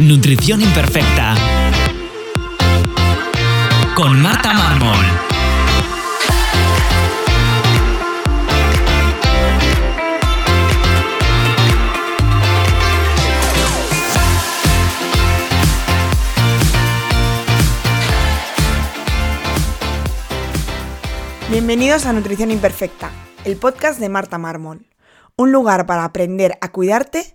Nutrición Imperfecta. Con Marta Mármol. Bienvenidos a Nutrición Imperfecta, el podcast de Marta Mármol. Un lugar para aprender a cuidarte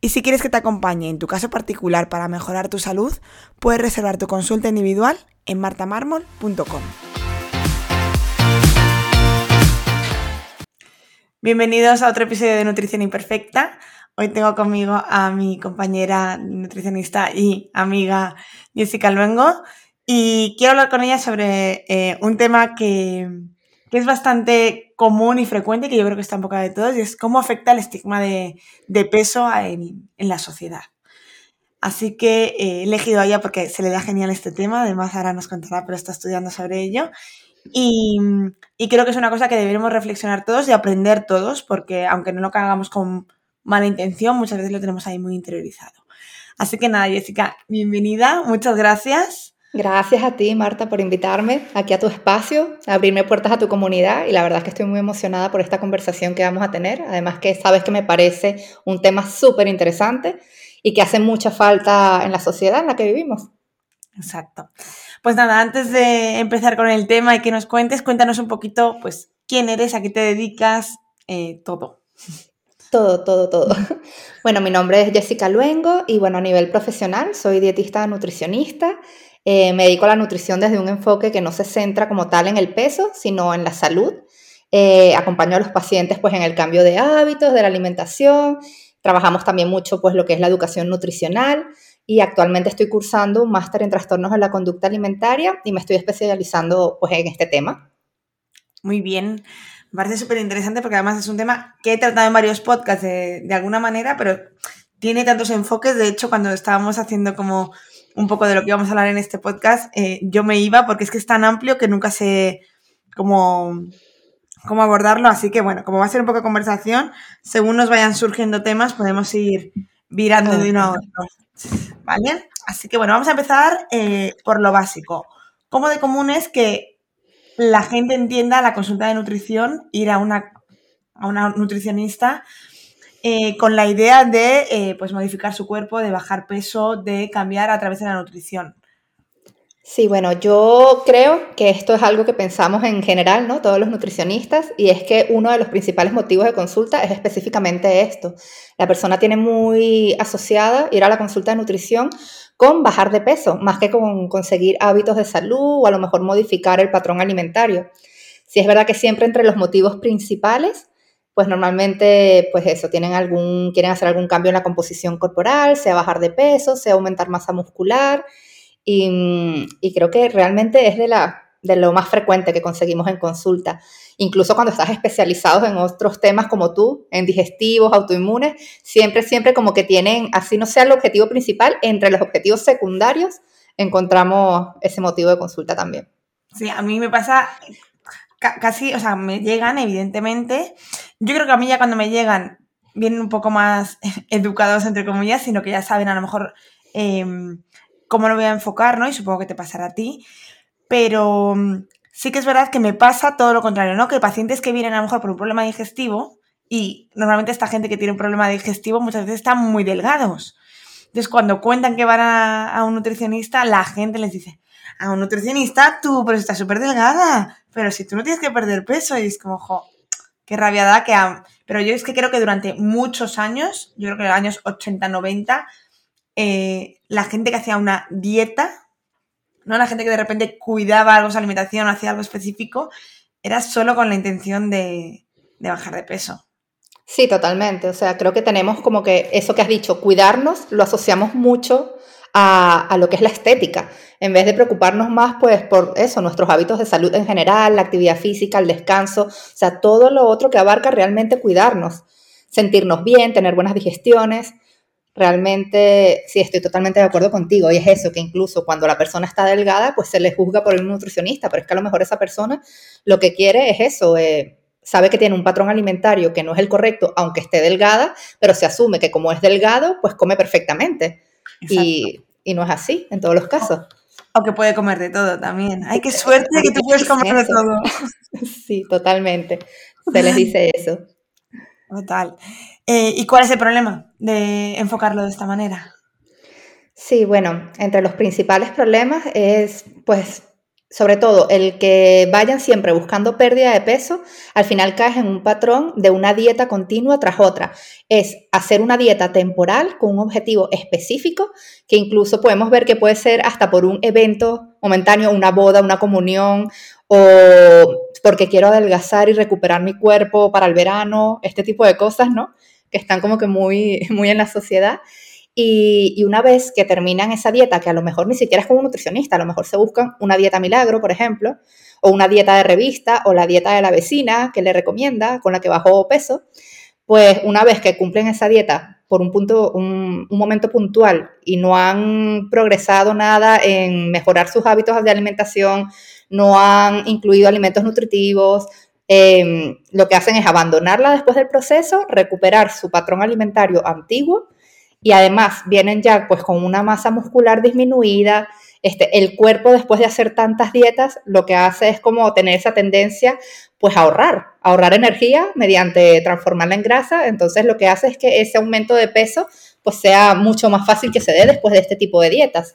Y si quieres que te acompañe en tu caso particular para mejorar tu salud, puedes reservar tu consulta individual en martamarmol.com. Bienvenidos a otro episodio de Nutrición Imperfecta. Hoy tengo conmigo a mi compañera nutricionista y amiga Jessica Luengo y quiero hablar con ella sobre eh, un tema que, que es bastante común y frecuente, que yo creo que está en boca de todos, y es cómo afecta el estigma de, peso en, la sociedad. Así que eh, he elegido a ella porque se le da genial este tema, además ahora nos contará, pero está estudiando sobre ello. Y, creo que es una cosa que deberemos reflexionar todos y aprender todos, porque aunque no lo hagamos con mala intención, muchas veces lo tenemos ahí muy interiorizado. Así que nada, Jessica, bienvenida, muchas gracias. Gracias a ti, Marta, por invitarme aquí a tu espacio, a abrirme puertas a tu comunidad y la verdad es que estoy muy emocionada por esta conversación que vamos a tener. Además que sabes que me parece un tema súper interesante y que hace mucha falta en la sociedad en la que vivimos. Exacto. Pues nada, antes de empezar con el tema y que nos cuentes, cuéntanos un poquito, pues, quién eres, a qué te dedicas, eh, todo. Todo, todo, todo. Bueno, mi nombre es Jessica Luengo y bueno, a nivel profesional soy dietista nutricionista. Eh, me dedico a la nutrición desde un enfoque que no se centra como tal en el peso, sino en la salud. Eh, acompaño a los pacientes pues en el cambio de hábitos, de la alimentación. Trabajamos también mucho pues lo que es la educación nutricional y actualmente estoy cursando un máster en trastornos de la conducta alimentaria y me estoy especializando pues en este tema. Muy bien. Me parece súper interesante porque además es un tema que he tratado en varios podcasts de, de, alguna manera, pero tiene tantos enfoques. De hecho, cuando estábamos haciendo como un poco de lo que íbamos a hablar en este podcast, eh, yo me iba porque es que es tan amplio que nunca sé cómo, cómo abordarlo. Así que bueno, como va a ser un poco de conversación, según nos vayan surgiendo temas, podemos ir virando de uno a otro. ¿Vale? Así que bueno, vamos a empezar eh, por lo básico. ¿Cómo de común es que la gente entienda la consulta de nutrición, ir a una, a una nutricionista eh, con la idea de eh, pues modificar su cuerpo, de bajar peso, de cambiar a través de la nutrición. Sí, bueno, yo creo que esto es algo que pensamos en general, ¿no? Todos los nutricionistas, y es que uno de los principales motivos de consulta es específicamente esto. La persona tiene muy asociada ir a la consulta de nutrición con bajar de peso, más que con conseguir hábitos de salud o a lo mejor modificar el patrón alimentario. Sí es verdad que siempre entre los motivos principales pues normalmente, pues eso, tienen algún, quieren hacer algún cambio en la composición corporal, sea bajar de peso, sea aumentar masa muscular, y, creo que realmente es de, la, de lo más frecuente que conseguimos en consulta. Incluso cuando estás especializado en otros temas como tú, en digestivos, autoinmunes, siempre, siempre como que tienen, así no sea el objetivo principal, entre los objetivos secundarios encontramos ese motivo de consulta también. Sí, a mí me pasa casi, o sea, me llegan, evidentemente. Yo creo que a mí ya cuando me llegan vienen un poco más educados, entre comillas, sino que ya saben a lo mejor em, cómo lo voy a enfocar, ¿no? Y supongo que te pasará a ti. Pero mm, sí que es verdad que me pasa todo lo contrario, ¿no? Que pacientes que vienen a lo mejor por un problema digestivo, y normalmente esta gente que tiene un problema digestivo muchas veces están muy delgados. Entonces, cuando cuentan que van a, un nutricionista, la gente les dice, a un nutricionista, tú, pero estás súper delgada, pero si tú no tienes que perder peso, y es como, jo, qué rabiada que... Pero yo es que creo que durante muchos años, yo creo que en los años 80, 90, eh, la gente que hacía una dieta, ¿no? La gente que de repente cuidaba algo su alimentación, hacía algo específico, era solo con la intención de, de bajar de peso. Sí, totalmente. O sea, creo que tenemos como que eso que has dicho, cuidarnos, lo asociamos mucho a, lo que es la estética, en vez de preocuparnos más pues por eso, nuestros hábitos de salud en general, la actividad física, el descanso, o sea, todo lo otro que abarca realmente cuidarnos, sentirnos bien, tener buenas digestiones. Realmente, sí, estoy totalmente de acuerdo contigo. Y es eso, que incluso cuando la persona está delgada, pues se le juzga por un nutricionista, pero es que a lo mejor esa persona lo que quiere es eso, eh, sabe que tiene un patrón alimentario que no es el correcto, aunque esté delgada, pero se asume que como es delgado, pues come perfectamente. Y, no es así en todos los casos. O que puede comer de todo también. Ay, qué suerte que tú puedes comer de todo. Sí, totalmente. Se les dice eso. Total. Eh, ¿Y cuál es el problema de enfocarlo de esta manera? Sí, bueno, entre los principales problemas es, pues, sobre todo el que vayan siempre buscando pérdida de peso, al final caes en un patrón de una dieta continua tras otra. Es hacer una dieta temporal con un objetivo específico, que incluso podemos ver que puede ser hasta por un evento momentáneo, una boda, una comunión, o porque quiero adelgazar y recuperar mi cuerpo para el verano, este tipo de cosas, ¿no? Que están como que muy, muy en la sociedad. Y, una vez que terminan esa dieta, que a lo mejor ni siquiera es como un nutricionista, a lo mejor se buscan una dieta milagro, por ejemplo, o una dieta de revista, o la dieta de la vecina que le recomienda, con la que bajó peso, pues una vez que cumplen esa dieta por un, punto, un, momento puntual y no han progresado nada en mejorar sus hábitos de alimentación, no han incluido alimentos nutritivos, em, lo que hacen es abandonarla después del proceso, recuperar su patrón alimentario antiguo y además vienen ya pues con una masa muscular disminuida, este, el cuerpo después de hacer tantas dietas lo que hace es como tener esa tendencia pues a ahorrar, ahorrar energía mediante transformarla en grasa, entonces lo que hace es que ese aumento de peso pues sea mucho más fácil que se dé después de este tipo de dietas.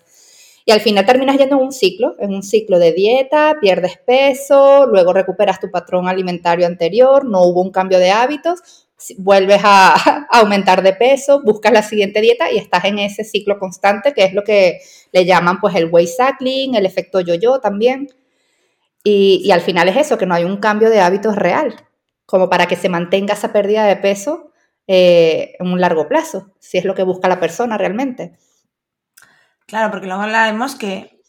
Y al final terminas yendo en un ciclo, en un ciclo de dieta, pierdes peso, luego recuperas tu patrón alimentario anterior, no hubo un cambio de hábitos, vuelves a, aumentar de peso, buscas la siguiente dieta y estás en ese ciclo constante, que es lo que le llaman pues el weight cycling, el efecto yo-yo también. Y, al final es eso, que no hay un cambio de hábitos real, como para que se mantenga esa pérdida de peso eh, en un largo plazo, si es lo que busca la persona realmente. Claro, porque luego hablaremos que,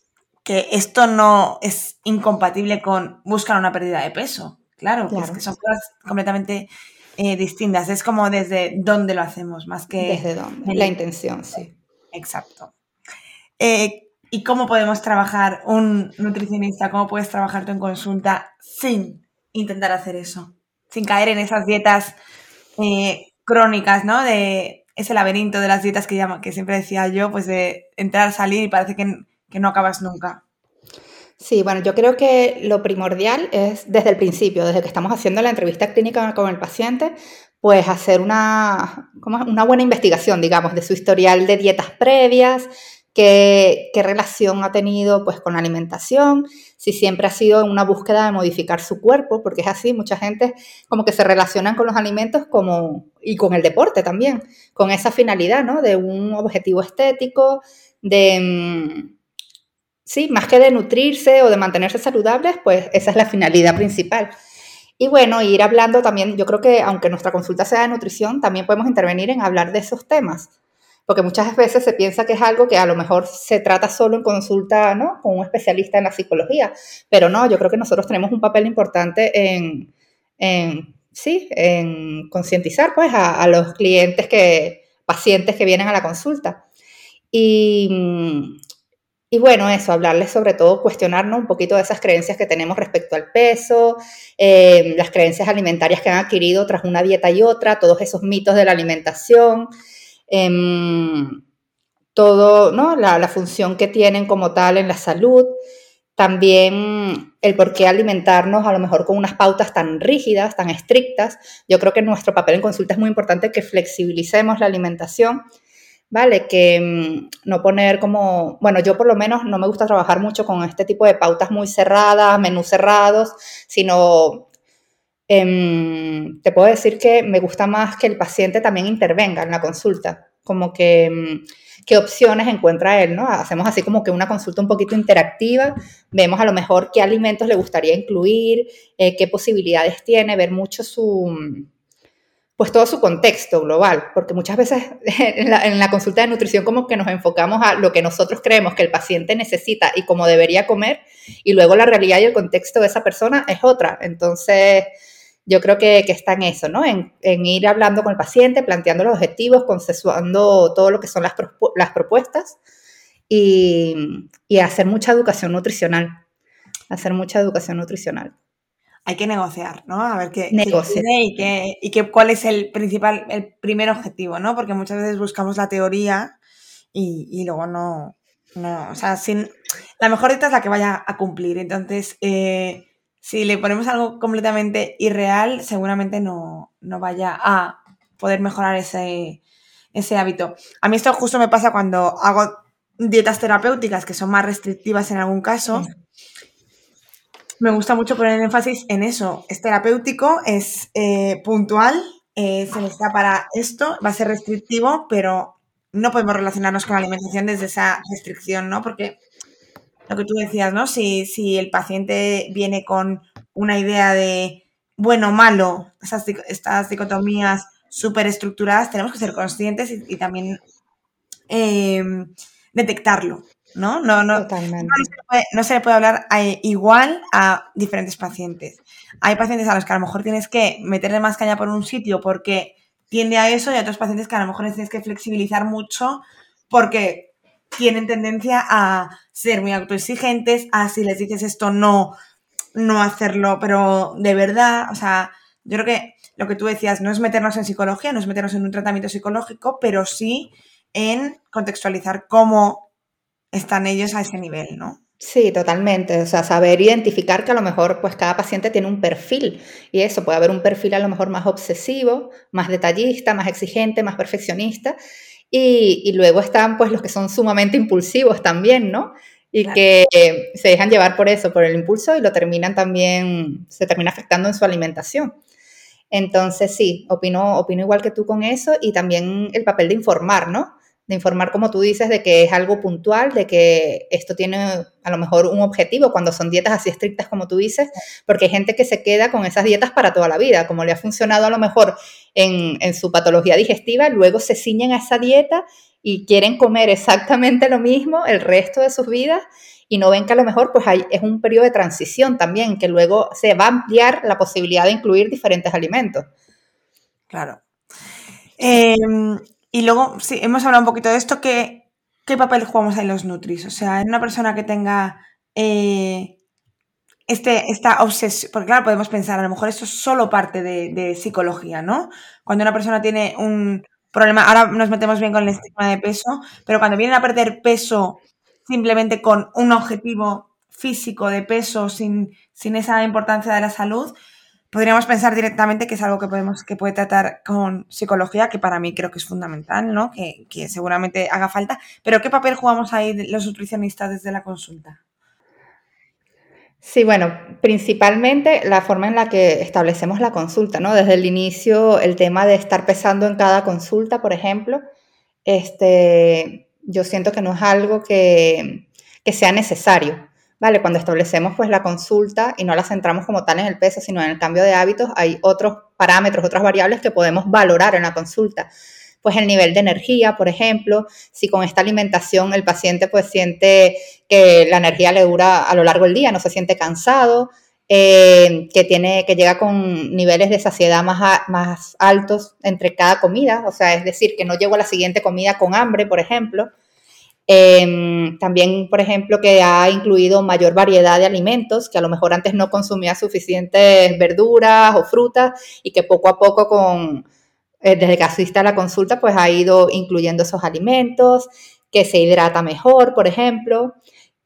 que esto no es incompatible con buscar una pérdida de peso. Claro, que son cosas completamente eh, distintas. Es como desde dónde lo hacemos, más que... Desde dónde. La intención, sí. Exacto. Eh, ¿Y cómo podemos trabajar un nutricionista? ¿Cómo puedes trabajar tú en consulta sin intentar hacer eso? Sin caer en esas dietas eh, crónicas, ¿no? De ese laberinto de las dietas que, llama, que siempre decía yo, pues de entrar, salir y parece que, que no acabas nunca. Sí, bueno, yo creo que lo primordial es desde el principio, desde que estamos haciendo la entrevista clínica con el paciente, pues hacer una, una buena investigación, digamos, de su historial de dietas previas, qué, qué relación ha tenido pues, con la alimentación, si siempre ha sido una búsqueda de modificar su cuerpo, porque es así, mucha gente como que se relacionan con los alimentos como, y con el deporte también, con esa finalidad, ¿no? De un objetivo estético, de mm, sí, más que de nutrirse o de mantenerse saludables, pues esa es la finalidad principal. Y bueno, ir hablando también, yo creo que aunque nuestra consulta sea de nutrición, también podemos intervenir en hablar de esos temas, porque muchas veces se piensa que es algo que a lo mejor se trata solo en consulta, ¿no? Con un especialista en la psicología, pero no, yo creo que nosotros tenemos un papel importante en, sí, en concientizar pues a, a los clientes que, pacientes que vienen a la consulta. Y, y bueno, eso, hablarles sobre todo, cuestionarnos un poquito de esas creencias que tenemos respecto al peso, eh, las creencias alimentarias que han adquirido tras una dieta y otra, todos esos mitos de la alimentación, em, todo, ¿no? La, la, función que tienen como tal en la salud, también el por qué alimentarnos a lo mejor con unas pautas tan rígidas, tan estrictas. Yo creo que nuestro papel en consulta es muy importante que flexibilicemos la alimentación ¿vale? Que mm, no poner como, bueno, yo por lo menos no me gusta trabajar mucho con este tipo de pautas muy cerradas, menús cerrados, sino em, te puedo decir que me gusta más que el paciente también intervenga en la consulta, como que mm, qué opciones encuentra él, ¿no? Hacemos así como que una consulta un poquito interactiva, vemos a lo mejor qué alimentos le gustaría incluir, eh, qué posibilidades tiene, ver mucho su, pues todo su contexto global, porque muchas veces en la, consulta de nutrición como que nos enfocamos a lo que nosotros creemos que el paciente necesita y cómo debería comer, y luego la realidad y el contexto de esa persona es otra. Entonces, yo creo que, que está en eso, ¿no? En, en, ir hablando con el paciente, planteando los objetivos, consensuando todo lo que son las, las propuestas y, y hacer mucha educación nutricional, hacer mucha educación nutricional hay que negociar, ¿no? A ver qué, qué tiene y, qué, y qué, cuál es el principal, el primer objetivo, ¿no? Porque muchas veces buscamos la teoría y, y luego no, no, o sea, sin, la mejor dieta es la que vaya a cumplir. Entonces, eh, si le ponemos algo completamente irreal, seguramente no, no vaya a poder mejorar ese, ese hábito. A mí esto justo me pasa cuando hago dietas terapéuticas que son más restrictivas en algún caso. Sí me gusta mucho poner énfasis en eso. Es terapéutico, es eh, puntual, eh, se necesita para esto, va a ser restrictivo, pero no podemos relacionarnos con la alimentación desde esa restricción, ¿no? Porque lo que tú decías, ¿no? Si, si el paciente viene con una idea de bueno, malo, esas, estas dicotomías súper estructuradas, tenemos que ser conscientes y, también eh, detectarlo. ¿No? No, no, Totalmente. no, se puede, no, se le puede hablar a, eh, igual a diferentes pacientes. Hay pacientes a los que a lo mejor tienes que meterle más caña por un sitio porque tiende a eso y hay otros pacientes que a lo mejor tienes que flexibilizar mucho porque tienen tendencia a ser muy autoexigentes, a si les dices esto no, no hacerlo, pero de verdad, o sea, yo creo que lo que tú decías no es meternos en psicología, no es meternos en un tratamiento psicológico, pero sí en contextualizar cómo están ellos a ese nivel, ¿no? Sí, totalmente. O sea, saber identificar que a lo mejor pues cada paciente tiene un perfil y eso puede haber un perfil a lo mejor más obsesivo, más detallista, más exigente, más perfeccionista y, y luego están pues los que son sumamente impulsivos también, ¿no? Y claro. que se dejan llevar por eso, por el impulso y lo terminan también, se termina afectando en su alimentación. Entonces sí, opino, opino igual que tú con eso y también el papel de informar, ¿no? De informar, como tú dices, de que es algo puntual, de que esto tiene a lo mejor un objetivo cuando son dietas así estrictas como tú dices, porque hay gente que se queda con esas dietas para toda la vida, como le ha funcionado a lo mejor en, en su patología digestiva, luego se ciñen a esa dieta y quieren comer exactamente lo mismo el resto de sus vidas y no ven que a lo mejor pues hay, es un periodo de transición también, que luego se va a ampliar la posibilidad de incluir diferentes alimentos. Claro. Eh, y luego, sí, hemos hablado un poquito de esto, ¿qué, qué papel jugamos ahí los Nutris? O sea, en una persona que tenga eh, este, esta obsesión, porque claro, podemos pensar, a lo mejor esto es solo parte de, de, psicología, ¿no? Cuando una persona tiene un problema, ahora nos metemos bien con el estigma de peso, pero cuando vienen a perder peso simplemente con un objetivo físico de peso, sin, sin esa importancia de la salud, podríamos pensar directamente que es algo que podemos que puede tratar con psicología, que para mí creo que es fundamental, ¿no? Que, que seguramente haga falta. Pero ¿qué papel jugamos ahí los nutricionistas desde la consulta? Sí, bueno, principalmente la forma en la que establecemos la consulta, ¿no? Desde el inicio, el tema de estar pesando en cada consulta, por ejemplo, este, yo siento que no es algo que, que sea necesario. Vale, cuando establecemos pues la consulta y no la centramos como tal en el peso, sino en el cambio de hábitos, hay otros parámetros, otras variables que podemos valorar en la consulta. Pues el nivel de energía, por ejemplo, si con esta alimentación el paciente pues siente que la energía le dura a lo largo del día, no se siente cansado, eh, que, tiene, que llega con niveles de saciedad más, más altos entre cada comida, o sea, es decir, que no llego a la siguiente comida con hambre, por ejemplo, eh, también, por ejemplo, que ha incluido mayor variedad de alimentos, que a lo mejor antes no consumía suficientes verduras o frutas y que poco a poco con, eh, desde que asiste a la consulta, pues ha ido incluyendo esos alimentos, que se hidrata mejor, por ejemplo,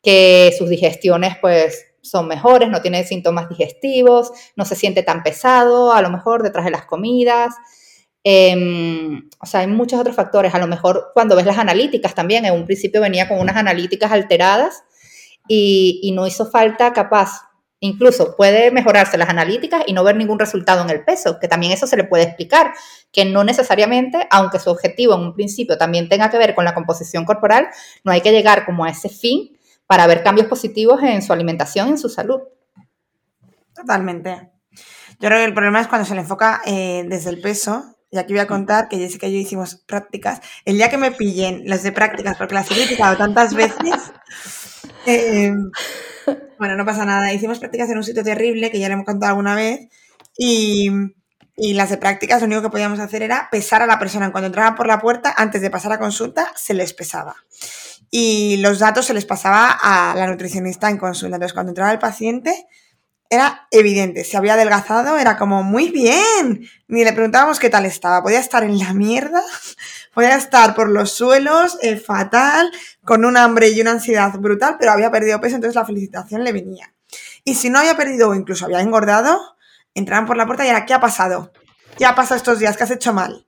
que sus digestiones pues son mejores, no tiene síntomas digestivos, no se siente tan pesado, a lo mejor detrás de las comidas, eh, o sea, hay muchos otros factores. A lo mejor cuando ves las analíticas también, en un principio venía con unas analíticas alteradas y, y no hizo falta capaz. Incluso puede mejorarse las analíticas y no ver ningún resultado en el peso, que también eso se le puede explicar, que no necesariamente, aunque su objetivo en un principio también tenga que ver con la composición corporal, no hay que llegar como a ese fin para ver cambios positivos en su alimentación y en su salud. Totalmente. Yo creo que el problema es cuando se le enfoca eh, desde el peso y aquí voy a contar que Jessica y yo hicimos prácticas. El día que me pillen las de prácticas, porque las he criticado tantas veces, eh, bueno, no pasa nada. Hicimos prácticas en un sitio terrible, que ya le hemos contado alguna vez, y, y las de prácticas lo único que podíamos hacer era pesar a la persona. Cuando entraban por la puerta, antes de pasar a consulta, se les pesaba. Y los datos se les pasaba a la nutricionista en consulta. Entonces, cuando entraba el paciente, era evidente. Si había adelgazado, era como, muy bien. Ni le preguntábamos qué tal estaba. Podía estar en la mierda, podía estar por los suelos, eh, fatal, con un hambre y una ansiedad brutal, pero había perdido peso, entonces la felicitación le venía. Y si no había perdido o incluso había engordado, entraban por la puerta y era, ¿qué ha pasado? ¿Qué ha pasado estos días? ¿Qué has hecho mal?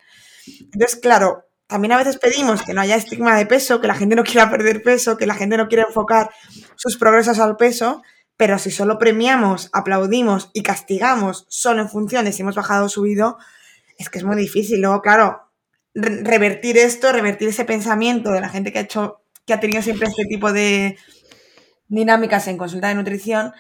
Entonces, claro, también a veces pedimos que no haya estigma de peso, que la gente no quiera perder peso, que la gente no quiera enfocar sus progresos al peso, pero si solo premiamos, aplaudimos y castigamos solo en función de si hemos bajado o subido, es que es muy difícil. Luego, claro, revertir esto, revertir ese pensamiento de la gente que ha hecho, que ha tenido siempre este tipo de dinámicas en consulta de nutrición,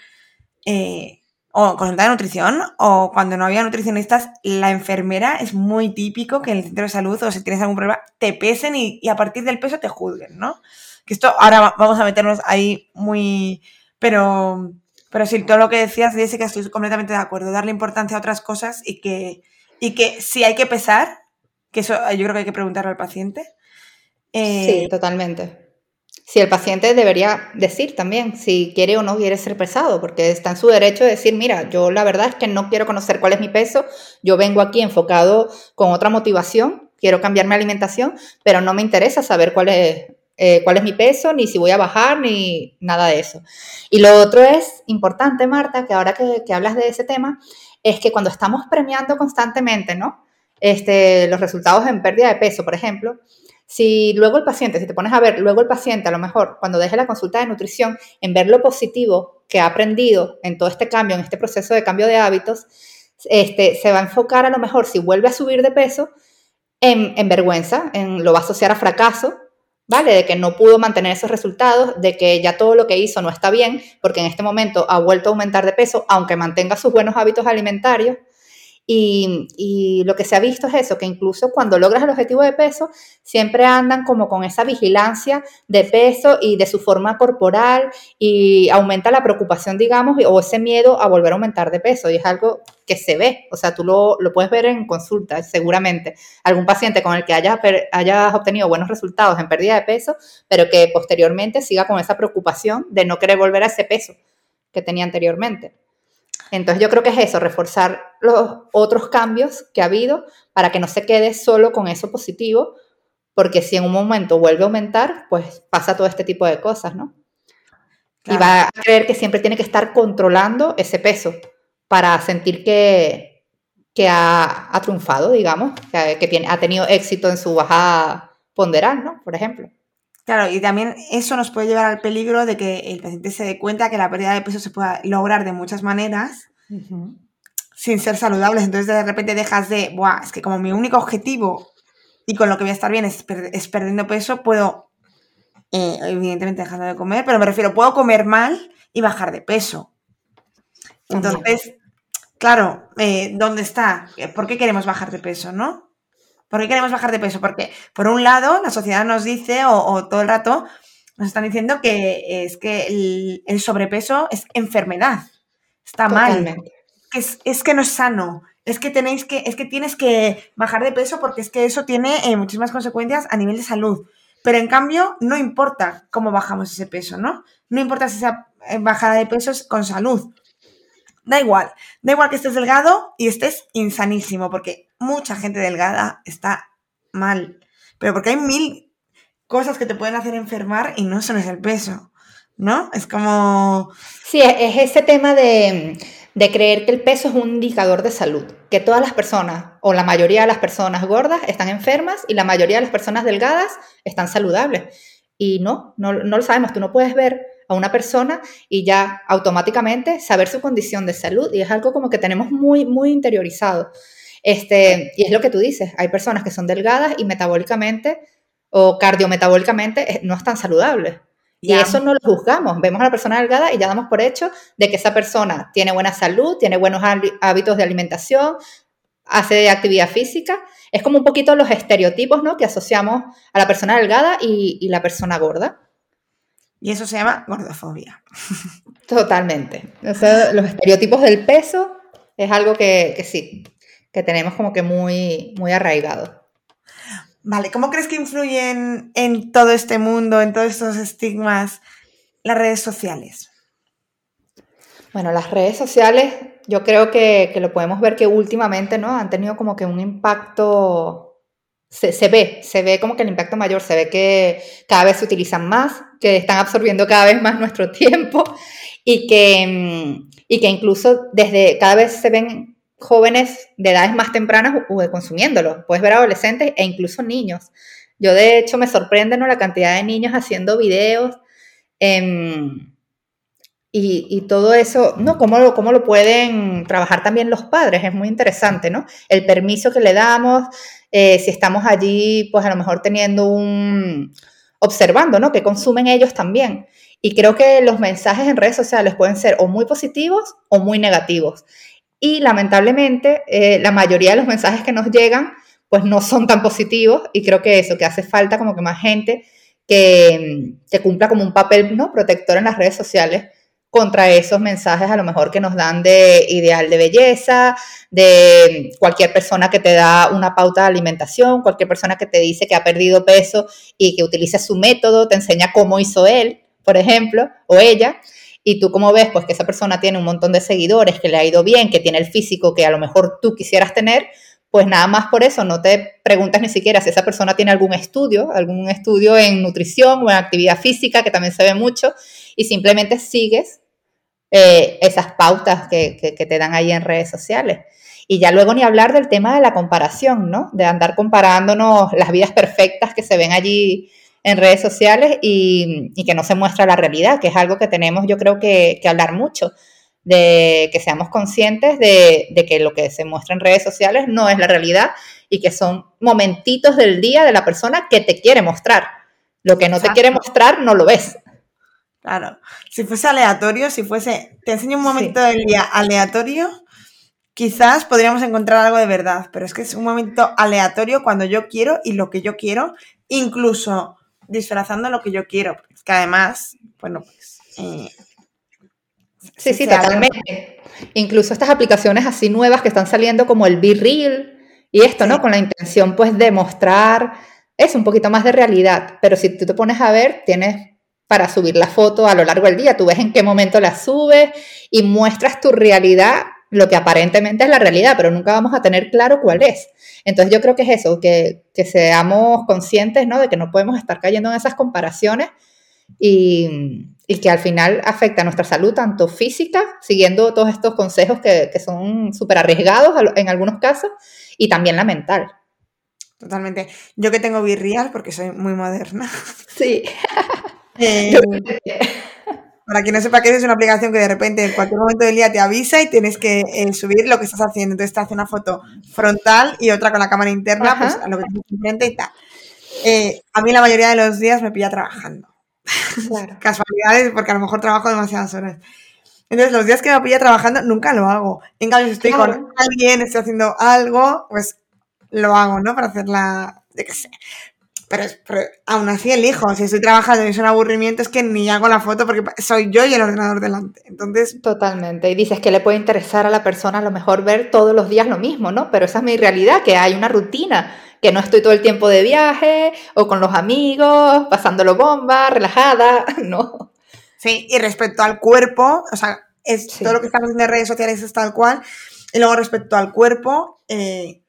eh, o consulta de nutrición, o cuando no había nutricionistas, la enfermera es muy típico que en el centro de salud o si tienes algún problema, te pesen y, y a partir del peso te juzguen, ¿no? Que esto ahora vamos a meternos ahí muy pero, pero sí, todo lo que decías, que estoy completamente de acuerdo. Darle importancia a otras cosas y que, y que si hay que pesar, que eso yo creo que hay que preguntarle al paciente. Eh, sí, totalmente. Si el paciente debería decir también si quiere o no quiere ser pesado, porque está en su derecho de decir, mira, yo la verdad es que no quiero conocer cuál es mi peso, yo vengo aquí enfocado con otra motivación, quiero cambiar mi alimentación, pero no me interesa saber cuál es eh, cuál es mi peso, ni si voy a bajar, ni nada de eso. Y lo otro es importante, Marta, que ahora que, hablas de ese tema, es que cuando estamos premiando constantemente, ¿no? Este, los resultados en pérdida de peso, por ejemplo, si luego el paciente, si te pones a ver, luego el paciente a lo mejor cuando deje la consulta de nutrición, en ver lo positivo que ha aprendido en todo este cambio, en este proceso de cambio de hábitos, este, se va a enfocar a lo mejor si vuelve a subir de peso en, en vergüenza, en, lo va a asociar a fracaso ¿vale? De que no pudo mantener esos resultados, de que ya todo lo que hizo no está bien, porque en este momento ha vuelto a aumentar de peso, aunque mantenga sus buenos hábitos alimentarios, y, lo que se ha visto es eso, que incluso cuando logras el objetivo de peso, siempre andan como con esa vigilancia de peso y de su forma corporal y aumenta la preocupación, digamos, o ese miedo a volver a aumentar de peso. Y es algo que se ve, o sea, tú lo, puedes ver en consulta, seguramente. Algún paciente con el que hayas, hayas obtenido buenos resultados en pérdida de peso, pero que posteriormente siga con esa preocupación de no querer volver a ese peso que tenía anteriormente. Entonces yo creo que es eso, reforzar los otros cambios que ha habido para que no se quede solo con eso positivo, porque si en un momento vuelve a aumentar, pues pasa todo este tipo de cosas, ¿no? Y va a creer que siempre tiene que estar controlando ese peso para sentir que, que ha, triunfado, digamos, que, que tiene, ha tenido éxito en su bajada ponderal, ¿no? Por ejemplo. Claro, y también eso nos puede llevar al peligro de que el paciente se dé cuenta que la pérdida de peso se pueda lograr de muchas maneras sin ser saludables. Entonces de repente dejas de, Buah, es que como mi único objetivo y con lo que voy a estar bien es, perdiendo peso, puedo, eh, evidentemente dejando de comer, pero me refiero, puedo comer mal y bajar de peso. Entonces, claro, eh, ¿dónde está? ¿Por qué queremos bajar de peso, no? ¿Por qué queremos bajar de peso? Porque, por un lado, la sociedad nos dice, o, todo el rato, nos están diciendo que es que el, sobrepeso es enfermedad. Está mal. Es, es, que no es sano. Es que tenéis que, es que tienes que bajar de peso porque es que eso tiene eh, muchísimas consecuencias a nivel de salud. Pero en cambio, no importa cómo bajamos ese peso, ¿no? No importa si esa eh, bajada de peso es con salud. Da igual, da igual que estés delgado y estés insanísimo, porque mucha gente delgada está mal, pero porque hay mil cosas que te pueden hacer enfermar y no son es el peso, ¿no? Es como... Sí, es ese tema de, de creer que el peso es un indicador de salud, que todas las personas o la mayoría de las personas gordas están enfermas y la mayoría de las personas delgadas están saludables. Y no, no, no lo sabemos, tú no puedes ver a una persona y ya automáticamente saber su condición de salud y es algo como que tenemos muy, muy interiorizado. Este, y es lo que tú dices, hay personas que son delgadas y metabólicamente o cardiometabólicamente eh, no están saludables. Y eso no lo juzgamos. Vemos a la persona delgada y ya damos por hecho de que esa persona tiene buena salud, tiene buenos hábitos de alimentación, hace actividad física. Es como un poquito los estereotipos, ¿no? Que asociamos a la persona delgada y, la persona gorda. Y eso se llama gordofobia. Totalmente. los estereotipos del peso es algo que, que, sí, que tenemos como que muy, muy arraigado. Vale, ¿cómo crees que influyen en todo este mundo, en todos estos estigmas, las redes sociales? Bueno, las redes sociales, yo creo que, lo podemos ver que últimamente, ¿no? Han tenido como que un impacto, se, se, ve, se ve como que el impacto mayor, se ve que cada vez se utilizan más, que están absorbiendo cada vez más nuestro tiempo y que, mm, y que incluso desde cada vez se ven jóvenes de edades más tempranas consumiéndolo. Puedes ver adolescentes e incluso niños. Yo de hecho me sorprende ¿no? la cantidad de niños haciendo videos em, y, todo eso, ¿no? ¿Cómo lo, ¿Cómo lo pueden trabajar también los padres? Es muy interesante, ¿no? El permiso que le damos, eh, si estamos allí, pues a lo mejor teniendo un, observando, ¿no? Que consumen ellos también. Y creo que los mensajes en redes sociales pueden ser o muy positivos o muy negativos. Y lamentablemente, eh, la mayoría de los mensajes que nos llegan, pues no son tan positivos y creo que eso, que hace falta como que más gente que, que cumpla como un papel ¿no? protector en las redes sociales contra esos mensajes a lo mejor que nos dan de ideal de belleza, de cualquier persona que te da una pauta de alimentación, cualquier persona que te dice que ha perdido peso y que utiliza su método, te enseña cómo hizo él, por ejemplo, o ella y tú como ves, pues que esa persona tiene un montón de seguidores, que le ha ido bien, que tiene el físico que a lo mejor tú quisieras tener, pues nada más por eso no te preguntas ni siquiera si esa persona tiene algún estudio, algún estudio en nutrición o en actividad física, que también se ve mucho, y simplemente sigues eh, esas pautas que, que te dan ahí en redes sociales. Y ya luego ni hablar del tema de la comparación, ¿no? De andar comparándonos las vidas perfectas que se ven allí en redes sociales y, que no se muestra la realidad, que es algo que tenemos yo creo que, hablar mucho, de que seamos conscientes de, que lo que se muestra en redes sociales no es la realidad y que son momentitos del día de la persona que te quiere mostrar. Lo que no te quiere mostrar no lo ves. Claro, si fuese aleatorio, si fuese, te enseño un momento del día aleatorio, quizás podríamos encontrar algo de verdad, pero es que es un momento aleatorio cuando yo quiero y lo que yo quiero, incluso disfrazando lo que yo quiero, porque es que además, bueno, pues... Eh, sí, sí, totalmente. Incluso estas aplicaciones así nuevas que están saliendo como el Be Real y esto, ¿no? Con la intención pues de mostrar es un poquito más de realidad, pero si tú te pones a ver, tienes para subir la foto a lo largo del día, tú ves en qué momento la subes y muestras tu realidad lo que aparentemente es la realidad, pero nunca vamos a tener claro cuál es. Entonces yo creo que es eso, que, seamos conscientes ¿no? de que no podemos estar cayendo en esas comparaciones y, que al final afecta a nuestra salud, tanto física, siguiendo todos estos consejos que, son súper arriesgados en algunos casos, y también la mental. Totalmente. Yo que tengo Virreal, porque soy muy moderna. Sí. Eh, para quien no sepa qué es, es una aplicación que de repente en cualquier momento del día te avisa y tienes que eh, subir lo que estás haciendo. Entonces te hace una foto frontal y otra con la cámara interna, pues a lo que tienes enfrente y tal. Eh, a mí la mayoría de los días me pilla trabajando. Casualidades, porque a lo mejor trabajo demasiadas horas. Entonces, los días que me pilla trabajando, nunca lo hago. En cambio, si estoy con alguien, estoy haciendo algo, pues lo hago, ¿no? Para hacer la, de qué sé, pero, aún así elijo, si estoy trabajando y es un aburrimiento, es que ni hago la foto porque soy yo y el ordenador delante. Entonces. Totalmente. Y dices que le puede interesar a la persona a lo mejor ver todos los días lo mismo, ¿no? Pero esa es mi realidad, que hay una rutina, que no estoy todo el tiempo de viaje o con los amigos, pasándolo bomba, relajada, ¿no? Sí, y respecto al cuerpo, o sea, es, todo lo que estamos en redes sociales es tal cual. Y luego respecto al cuerpo, eh,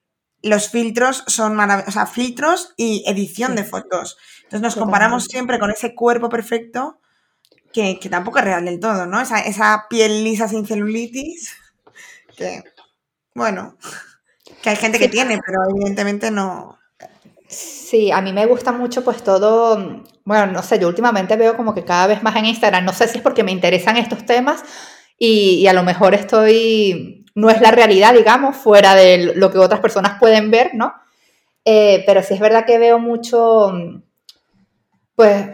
los filtros son maravillosos, o sea, filtros y edición de fotos. Entonces nos comparamos siempre con ese cuerpo perfecto que, tampoco es real del todo, ¿no? Esa, esa piel lisa sin celulitis, que, bueno, que hay gente que tiene, pero evidentemente no. Sí, a mí me gusta mucho pues todo, bueno, no sé, yo últimamente veo como que cada vez más en Instagram, no sé si es porque me interesan estos temas y, y a lo mejor estoy no es la realidad, digamos, fuera de lo que otras personas pueden ver, ¿no? Eh, pero sí es verdad que veo mucho, pues,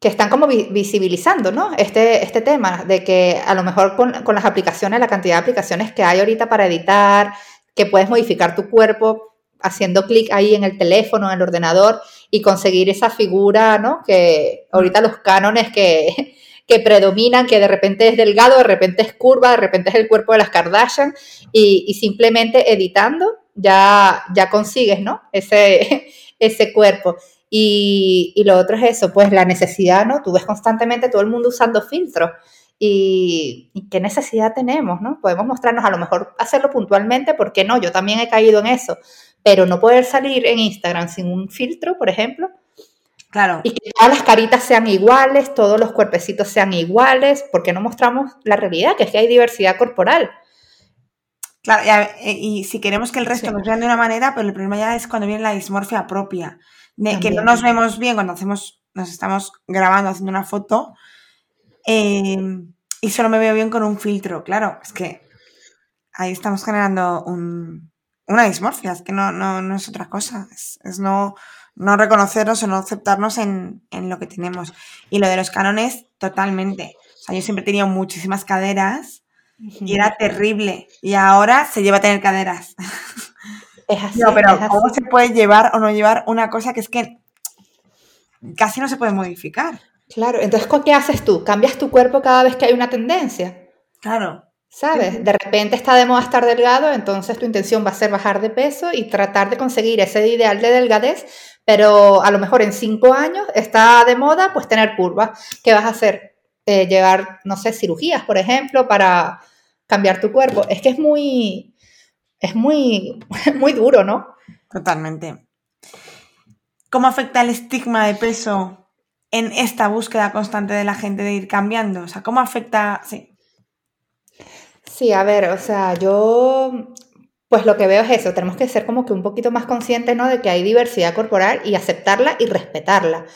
que están como visibilizando, ¿no? Este, este tema de que a lo mejor con, las aplicaciones, la cantidad de aplicaciones que hay ahorita para editar, que puedes modificar tu cuerpo haciendo clic ahí en el teléfono, en el ordenador y conseguir esa figura, ¿no? Que ahorita los cánones que, que predominan, que de repente es delgado, de repente es curva, de repente es el cuerpo de las Kardashian y, simplemente editando ya, ya consigues, ¿no? Ese, ese cuerpo. Y, y, lo otro es eso, pues la necesidad, ¿no? Tú ves constantemente todo el mundo usando filtros. Y, y, qué necesidad tenemos, ¿no? Podemos mostrarnos, a lo mejor hacerlo puntualmente, porque no? Yo también he caído en eso, pero no poder salir en Instagram sin un filtro, por ejemplo. Claro. Y que todas las caritas sean iguales, todos los cuerpecitos sean iguales, porque no mostramos la realidad, que es que hay diversidad corporal. Claro, y, y si queremos que el resto sí. nos vean de una manera, pero el problema ya es cuando viene la dismorfia propia, de También. que no nos vemos bien cuando hacemos, nos estamos grabando, haciendo una foto, eh, y solo me veo bien con un filtro. Claro, es que ahí estamos generando un, una dismorfia, es que no, no, no es otra cosa, es, es no, no, reconocernos o no aceptarnos en, en, lo que tenemos. Y lo de los canones, totalmente. O sea, yo siempre he tenido muchísimas caderas y era terrible. Y ahora se lleva a tener caderas. Es así. No, pero así. ¿cómo se puede llevar o no llevar una cosa que es que casi no se puede modificar? Claro, entonces ¿qué haces tú? ¿Cambias tu cuerpo cada vez que hay una tendencia? Claro. ¿Sabes? De repente está de moda estar delgado, entonces tu intención va a ser bajar de peso y tratar de conseguir ese ideal de delgadez, pero a lo mejor en cinco años está de moda pues tener curvas. ¿Qué vas a hacer? Eh, llevar, no sé, cirugías, por ejemplo, para cambiar tu cuerpo. Es que es muy, es muy, muy duro, ¿no? Totalmente. ¿Cómo afecta el estigma de peso en esta búsqueda constante de la gente de ir cambiando? O sea, ¿cómo afecta? Sí. Sí, a ver, o sea, yo pues lo que veo es eso, tenemos que ser como que un poquito más conscientes, ¿no? De que hay diversidad corporal y aceptarla y respetarla.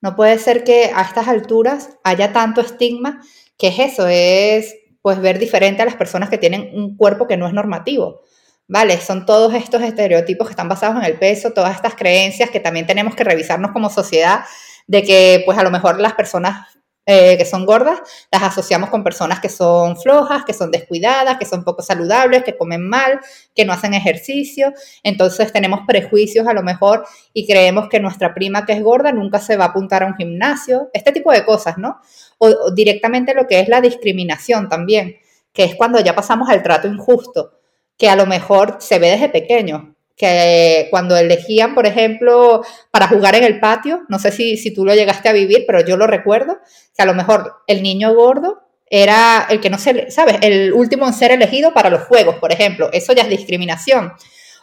No puede ser que a estas alturas haya tanto estigma, que es eso, es pues ver diferente a las personas que tienen un cuerpo que no es normativo. Vale, son todos estos estereotipos que están basados en el peso, todas estas creencias que también tenemos que revisarnos como sociedad de que pues a lo mejor las personas eh, que son gordas, las asociamos con personas que son flojas, que son descuidadas, que son poco saludables, que comen mal, que no hacen ejercicio. Entonces tenemos prejuicios a lo mejor y creemos que nuestra prima que es gorda nunca se va a apuntar a un gimnasio. Este tipo de cosas, ¿no? O, o directamente lo que es la discriminación también, que es cuando ya pasamos al trato injusto, que a lo mejor se ve desde pequeño, que cuando elegían, por ejemplo, para jugar en el patio, no sé si, si tú lo llegaste a vivir, pero yo lo recuerdo, que a lo mejor el niño gordo era el que no se, ¿sabes? El último en ser elegido para los juegos, por ejemplo. Eso ya es discriminación.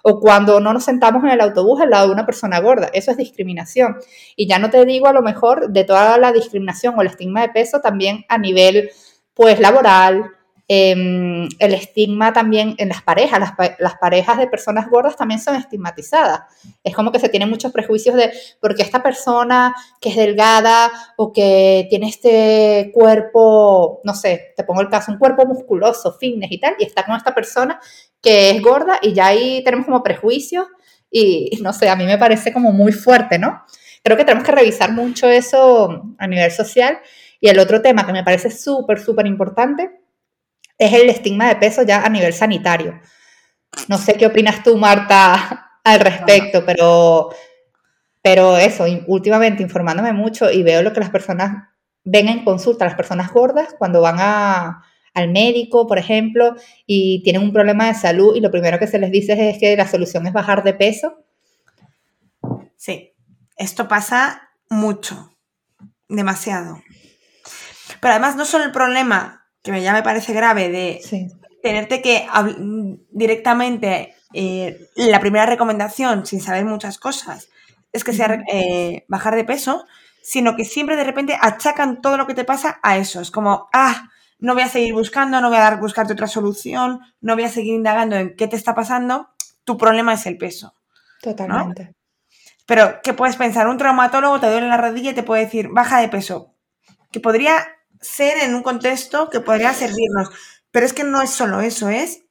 O cuando no nos sentamos en el autobús al lado de una persona gorda, eso es discriminación. Y ya no te digo a lo mejor de toda la discriminación o el estigma de peso también a nivel, pues, laboral, eh, el estigma también en las parejas, las, las, parejas de personas gordas también son estigmatizadas. Es como que se tienen muchos prejuicios de porque esta persona que es delgada o que tiene este cuerpo, no sé, te pongo el caso, un cuerpo musculoso, fitness y tal, y está con esta persona que es gorda y ya ahí tenemos como prejuicios y no sé, a mí me parece como muy fuerte, ¿no? Creo que tenemos que revisar mucho eso a nivel social. Y el otro tema que me parece súper, súper importante es el estigma de peso ya a nivel sanitario. No sé qué opinas tú, Marta, al respecto, pero, pero eso, últimamente informándome mucho y veo lo que las personas ven en consulta, las personas gordas, cuando van a, al médico, por ejemplo, y tienen un problema de salud y lo primero que se les dice es que la solución es bajar de peso. Sí, esto pasa mucho, demasiado. Pero además no solo el problema que ya me parece grave de sí. tenerte que directamente eh, la primera recomendación sin saber muchas cosas es que sea eh, bajar de peso, sino que siempre de repente achacan todo lo que te pasa a eso. Es como, ah, no voy a seguir buscando, no voy a dar, buscarte otra solución, no voy a seguir indagando en qué te está pasando, tu problema es el peso. Totalmente. ¿no? Pero, ¿qué puedes pensar? Un traumatólogo te duele la rodilla y te puede decir, baja de peso. Que podría ser en un contexto que podría servirnos. Pero es que no es solo eso, es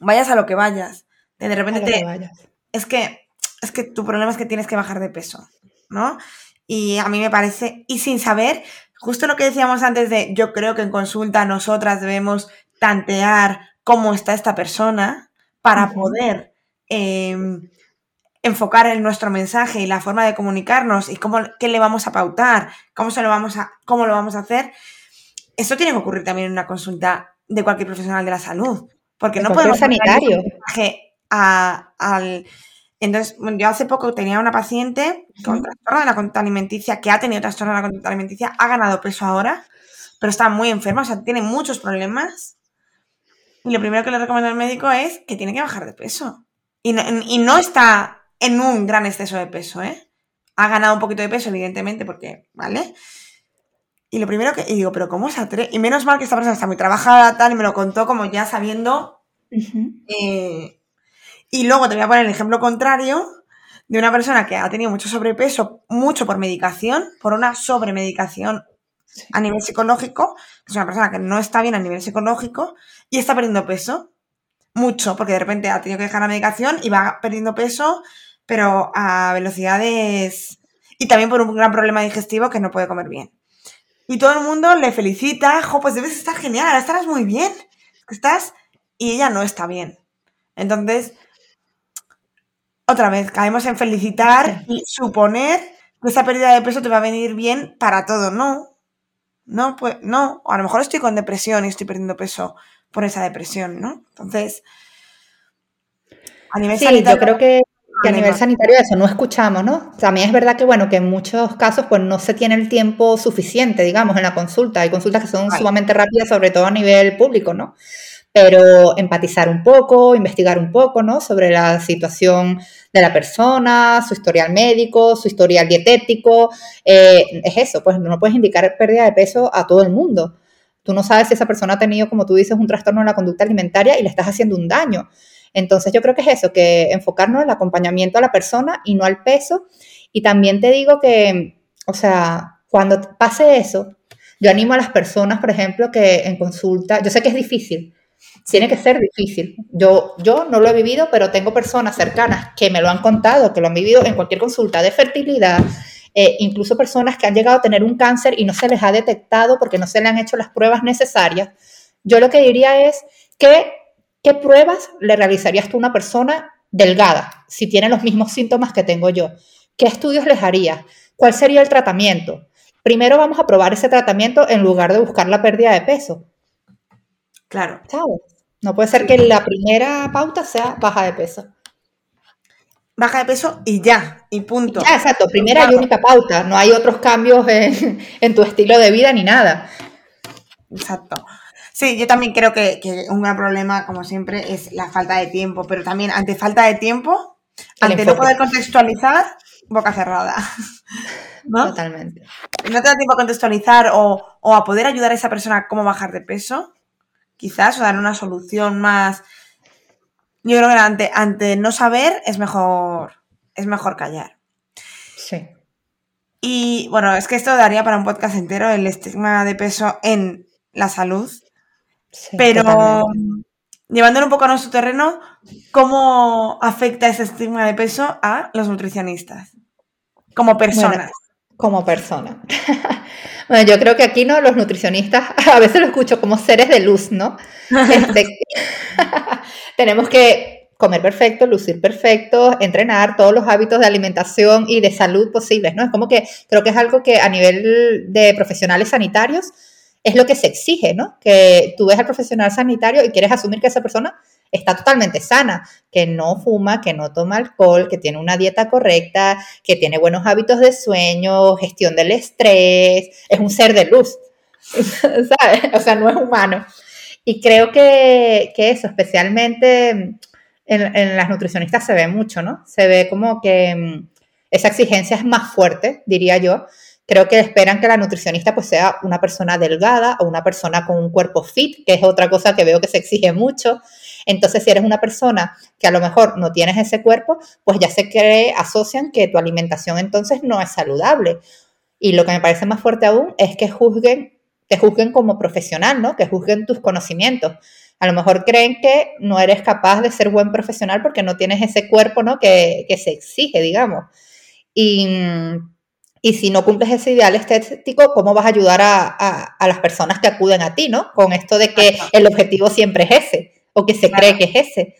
vayas a lo que vayas. De repente te, vayas. es que es que tu problema es que tienes que bajar de peso, ¿no? Y a mí me parece y sin saber, justo lo que decíamos antes de yo creo que en consulta nosotras debemos tantear cómo está esta persona para poder em, enfocar en nuestro mensaje y la forma de comunicarnos y cómo, qué le vamos a pautar, cómo, se lo vamos a, cómo lo vamos a hacer, eso tiene que ocurrir también en una consulta de cualquier profesional de la salud. Porque no podemos... sanitario. A, al, entonces, yo hace poco tenía una paciente con trastorno de la conducta alimenticia, que ha tenido trastorno de la conducta alimenticia, ha ganado peso ahora, pero está muy enferma, o sea, tiene muchos problemas. Y lo primero que le recomiendo al médico es que tiene que bajar de peso. Y no, y no está en un gran exceso de peso, ¿eh? Ha ganado un poquito de peso, evidentemente, porque, ¿vale? Y lo primero que. Y digo, pero ¿cómo se atreve? Y menos mal que esta persona está muy trabajada, tal, y me lo contó como ya sabiendo. Eh, y luego te voy a poner el ejemplo contrario de una persona que ha tenido mucho sobrepeso, mucho por medicación, por una sobremedicación a nivel psicológico, que es una persona que no está bien a nivel psicológico y está perdiendo peso. Mucho, porque de repente ha tenido que dejar la medicación y va perdiendo peso, pero a velocidades. Y también por un gran problema digestivo que no puede comer bien. Y todo el mundo le felicita, jo, pues debes estar genial, ahora estarás muy bien. Estás. Y ella no está bien. Entonces, otra vez, caemos en felicitar y suponer que esa pérdida de peso te va a venir bien para todo. No. No, pues no. O a lo mejor estoy con depresión y estoy perdiendo peso por esa depresión, ¿no? Entonces, a nivel sí, Yo creo que que a nivel sanitario eso no escuchamos, ¿no? También es verdad que, bueno, que en muchos casos pues no se tiene el tiempo suficiente, digamos, en la consulta. Hay consultas que son sumamente rápidas, sobre todo a nivel público, ¿no? Pero empatizar un poco, investigar un poco, ¿no? Sobre la situación de la persona, su historial médico, su historial dietético. Eh, es eso, pues no puedes indicar pérdida de peso a todo el mundo. Tú no sabes si esa persona ha tenido, como tú dices, un trastorno en la conducta alimentaria y le estás haciendo un daño. Entonces yo creo que es eso, que enfocarnos en el acompañamiento a la persona y no al peso. Y también te digo que, o sea, cuando pase eso, yo animo a las personas, por ejemplo, que en consulta, yo sé que es difícil, tiene que ser difícil. Yo, yo no lo he vivido, pero tengo personas cercanas que me lo han contado, que lo han vivido en cualquier consulta de fertilidad, eh, incluso personas que han llegado a tener un cáncer y no se les ha detectado porque no se le han hecho las pruebas necesarias. Yo lo que diría es que ¿Qué pruebas le realizarías tú a una persona delgada si tiene los mismos síntomas que tengo yo? ¿Qué estudios les harías? ¿Cuál sería el tratamiento? Primero vamos a probar ese tratamiento en lugar de buscar la pérdida de peso. Claro. ¿Sabes? No puede ser que la primera pauta sea baja de peso. Baja de peso y ya, y punto. Ya, exacto, primera y única pauta. No hay otros cambios en, en tu estilo de vida ni nada. Exacto. Sí, yo también creo que, un gran problema, como siempre, es la falta de tiempo, pero también ante falta de tiempo, ante no poder contextualizar, boca cerrada. ¿no? Totalmente. No te da tiempo a contextualizar o, a poder ayudar a esa persona a cómo bajar de peso, quizás, o dar una solución más. Yo creo que ante, ante no saber es mejor, es mejor callar. Sí. Y bueno, es que esto daría para un podcast entero, el estigma de peso en la salud. Pero llevándolo un poco a nuestro terreno, ¿cómo afecta ese estigma de peso a los nutricionistas? Como personas. como persona. bueno, yo creo que aquí no los nutricionistas, a veces lo escucho como seres de luz, ¿no? Este, tenemos que comer perfecto, lucir perfecto, entrenar todos los hábitos de alimentación y de salud posibles, ¿no? Es como que creo que es algo que a nivel de profesionales sanitarios es lo que se exige, ¿no? Que tú ves al profesional sanitario y quieres asumir que esa persona está totalmente sana, que no fuma, que no toma alcohol, que tiene una dieta correcta, que tiene buenos hábitos de sueño, gestión del estrés, es un ser de luz, ¿sabes? O sea, no es humano. Y creo que, eso, especialmente en, en, las nutricionistas se ve mucho, ¿no? Se ve como que mm, esa exigencia es más fuerte, diría yo, Creo que esperan que la nutricionista pues sea una persona delgada o una persona con un cuerpo fit, que es otra cosa que veo que se exige mucho. Entonces, si eres una persona que a lo mejor no tienes ese cuerpo, pues ya se cree, asocian que tu alimentación entonces no es saludable. Y lo que me parece más fuerte aún es que juzguen, te juzguen como profesional, ¿no? Que juzguen tus conocimientos. A lo mejor creen que no eres capaz de ser buen profesional porque no tienes ese cuerpo, ¿no? Que, que se exige, digamos. Y y si no cumples ese ideal estético, ¿cómo vas a ayudar a, las personas que acuden a ti, ¿no? Con esto de que el objetivo siempre es ese, o que se cree que es ese.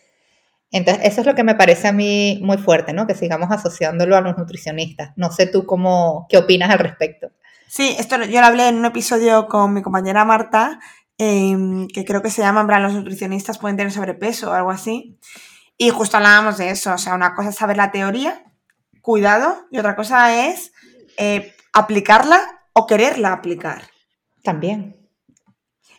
Entonces, eso es lo que me parece a mí muy fuerte, ¿no? Que sigamos asociándolo a los nutricionistas. No sé tú cómo, qué opinas al respecto. Sí, esto yo lo hablé en un episodio con mi compañera Marta, em, que creo que se llama, en los nutricionistas pueden tener sobrepeso o algo así. Y justo hablábamos de eso, o sea, una cosa es saber la teoría, cuidado, y otra cosa es eh, aplicarla o quererla aplicar. También.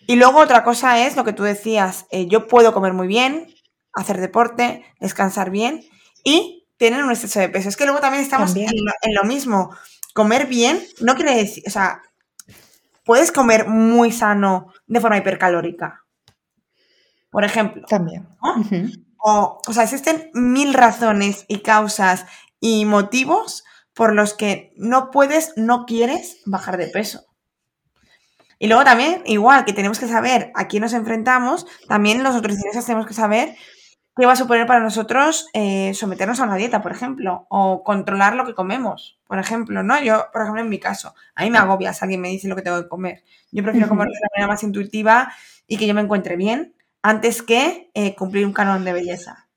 Y luego otra cosa es lo que tú decías, eh, yo puedo comer muy bien, hacer deporte, descansar bien y tener un exceso de peso. Es que luego también estamos en lo, mismo. Comer bien no quiere decir, o sea, puedes comer muy sano de forma hipercalórica. Por ejemplo. También. o, o sea, existen mil razones y causas y motivos por los que no puedes, no quieres bajar de peso. Y luego también, igual que tenemos que saber a quién nos enfrentamos, también los nutricionistas tenemos que saber qué va a suponer para nosotros eh, someternos a una dieta, por ejemplo, o controlar lo que comemos, por ejemplo, ¿no? Yo, por ejemplo, en mi caso, a mí me agobia si alguien me dice lo que tengo que comer. Yo prefiero comer de la manera más intuitiva y que yo me encuentre bien antes que eh, cumplir un canon de belleza.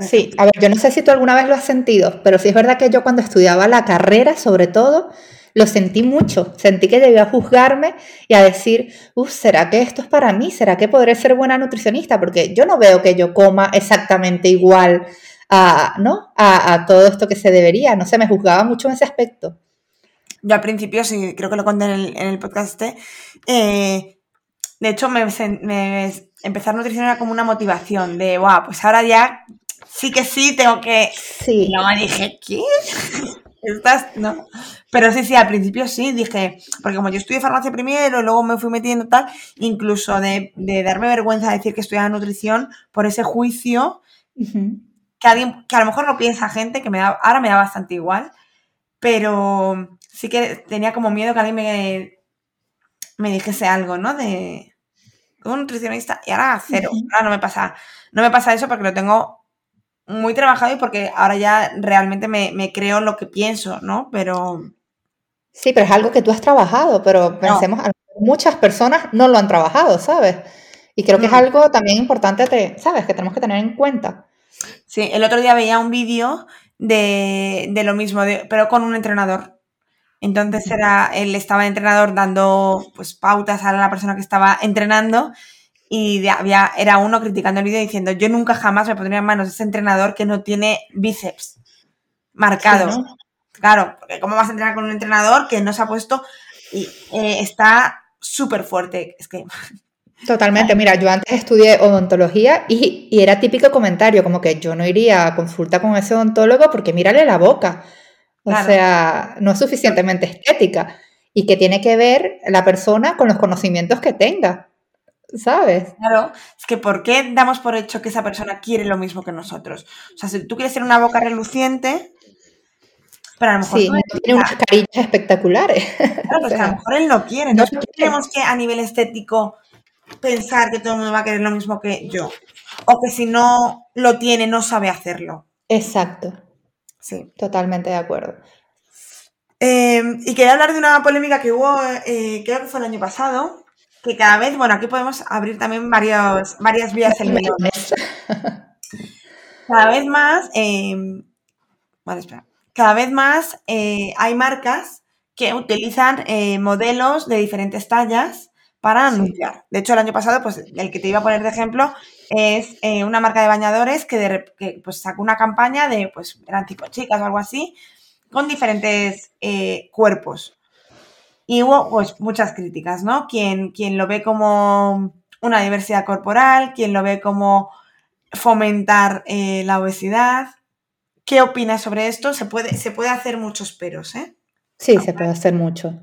Sí, a ver, yo no sé si tú alguna vez lo has sentido, pero sí es verdad que yo cuando estudiaba la carrera, sobre todo, lo sentí mucho. Sentí que debía juzgarme y a decir, uff, ¿será que esto es para mí? ¿Será que podré ser buena nutricionista? Porque yo no veo que yo coma exactamente igual a, ¿no? a, todo esto que se debería. No sé, me juzgaba mucho en ese aspecto. Yo al principio, sí, creo que lo conté en el, podcast este, eh, de hecho, me, me, empezar nutrición era como una motivación de, wow, pues ahora ya sí que sí, tengo que... Sí. no, dije, ¿qué? Estás, no. Pero sí, sí, al principio sí, dije, porque como yo estudié farmacia primero, luego me fui metiendo tal, incluso de, darme vergüenza decir que estudiaba nutrición por ese juicio, que alguien, que a lo mejor no piensa gente, que me da, ahora me da bastante igual, pero sí que tenía como miedo que alguien me, me dijese algo, ¿no? De un nutricionista, y ahora cero, ahora no me pasa, no me pasa eso porque lo tengo muy trabajado y porque ahora ya realmente me, creo lo que pienso, ¿no? Pero... Sí, pero es algo que tú has trabajado, pero pensemos, muchas personas no lo han trabajado, ¿sabes? Y creo que es algo también importante, ¿sabes? Que tenemos que tener en cuenta. Sí, el otro día veía un vídeo de, lo mismo, pero con un entrenador. Entonces era, él estaba entrenador dando pues pautas a la persona que estaba entrenando y había, era uno criticando el vídeo diciendo, yo nunca jamás me pondría en manos de ese entrenador que no tiene bíceps marcados. Claro, porque ¿cómo vas a entrenar con un entrenador que no se ha puesto y eh, está súper fuerte? Es que... Totalmente, mira, yo antes estudié odontología y, y, era típico comentario, como que yo no iría a consulta con ese odontólogo porque mírale la boca. O sea, no es suficientemente estética y que tiene que ver la persona con los conocimientos que tenga. ¿Sabes? Claro, es que ¿por qué damos por hecho que esa persona quiere lo mismo que nosotros? O sea, si tú quieres ser una boca reluciente, pero a lo mejor sí, tiene unas carillas espectaculares. Claro, pues a lo mejor él no quiere. No tenemos que a nivel estético pensar que todo el mundo va a querer lo mismo que yo? O que si no lo tiene, no sabe hacerlo. Exacto. Sí. Totalmente de acuerdo. Eh, y quería hablar de una polémica que hubo, eh, creo que fue el año pasado, que cada vez, bueno, aquí podemos abrir también varios, varias vías en medio. Cada vez más, em, espera. Cada vez más eh, hay marcas que utilizan eh, modelos de diferentes tallas para anunciar. De hecho, el año pasado, pues el que te iba a poner de ejemplo es eh, una marca de bañadores que, pues, sacó una campaña de, pues eran tipo chicas o algo así, con diferentes cuerpos. Y hubo pues muchas críticas, ¿no? Quien, quien lo ve como una diversidad corporal, quien lo ve como fomentar eh, la obesidad. ¿Qué opinas sobre esto? Se puede, se puede hacer muchos peros, ¿eh? Sí, se puede hacer mucho.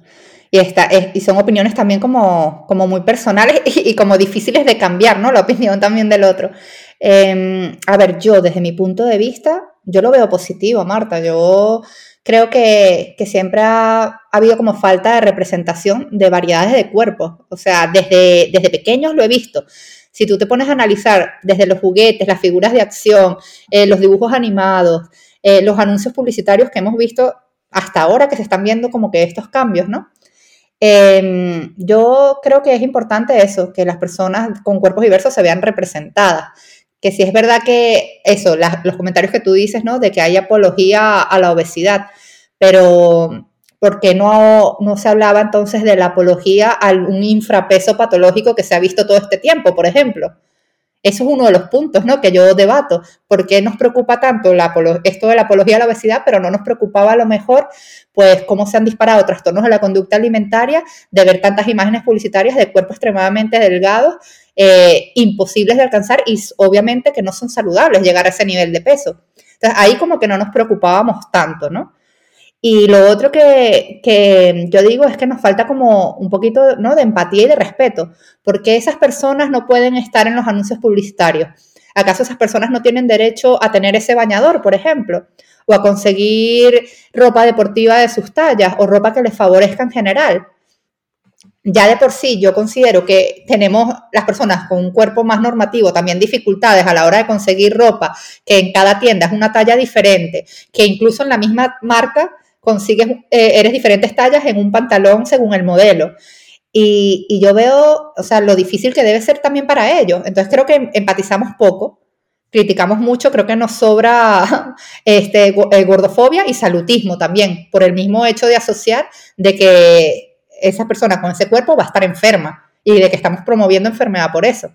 Y, esta, y son opiniones también como, como muy personales y, como difíciles de cambiar, ¿no? La opinión también del otro. Em, a ver, yo desde mi punto de vista, yo lo veo positivo, Marta. Yo creo que, siempre ha, habido como falta de representación de variedades de cuerpos. O sea, desde, desde pequeños lo he visto. Si tú te pones a analizar desde los juguetes, las figuras de acción, eh, los dibujos animados, eh, los anuncios publicitarios que hemos visto hasta ahora que se están viendo como que estos cambios, ¿no? Em, yo creo que es importante eso, que las personas con cuerpos diversos se vean representadas que si es verdad que eso, los comentarios que tú dices, ¿no? De que hay apología a la obesidad, pero ¿por qué no, no se hablaba entonces de la apología a un infrapeso patológico que se ha visto todo este tiempo, por ejemplo? Eso es uno de los puntos ¿no? que yo debato. ¿Por qué nos preocupa tanto la, esto de la apología a la obesidad, pero no nos preocupaba a lo mejor pues cómo se han disparado trastornos de la conducta alimentaria de ver tantas imágenes publicitarias de cuerpos extremadamente delgados, eh, imposibles de alcanzar y obviamente que no son saludables llegar a ese nivel de peso? Entonces ahí como que no nos preocupábamos tanto, ¿no? Y lo otro que, yo digo es que nos falta como un poquito ¿no? de empatía y de respeto, porque esas personas no pueden estar en los anuncios publicitarios. ¿Acaso esas personas no tienen derecho a tener ese bañador, por ejemplo? O a conseguir ropa deportiva de sus tallas o ropa que les favorezca en general. Ya de por sí yo considero que tenemos las personas con un cuerpo más normativo también dificultades a la hora de conseguir ropa, que en cada tienda es una talla diferente, que incluso en la misma marca consigues, eh, eres diferentes tallas en un pantalón según el modelo. Y, y, yo veo, o sea, lo difícil que debe ser también para ellos. Entonces creo que empatizamos poco, criticamos mucho, creo que nos sobra este, eh, gordofobia y salutismo también, por el mismo hecho de asociar de que esa persona con ese cuerpo va a estar enferma y de que estamos promoviendo enfermedad por eso.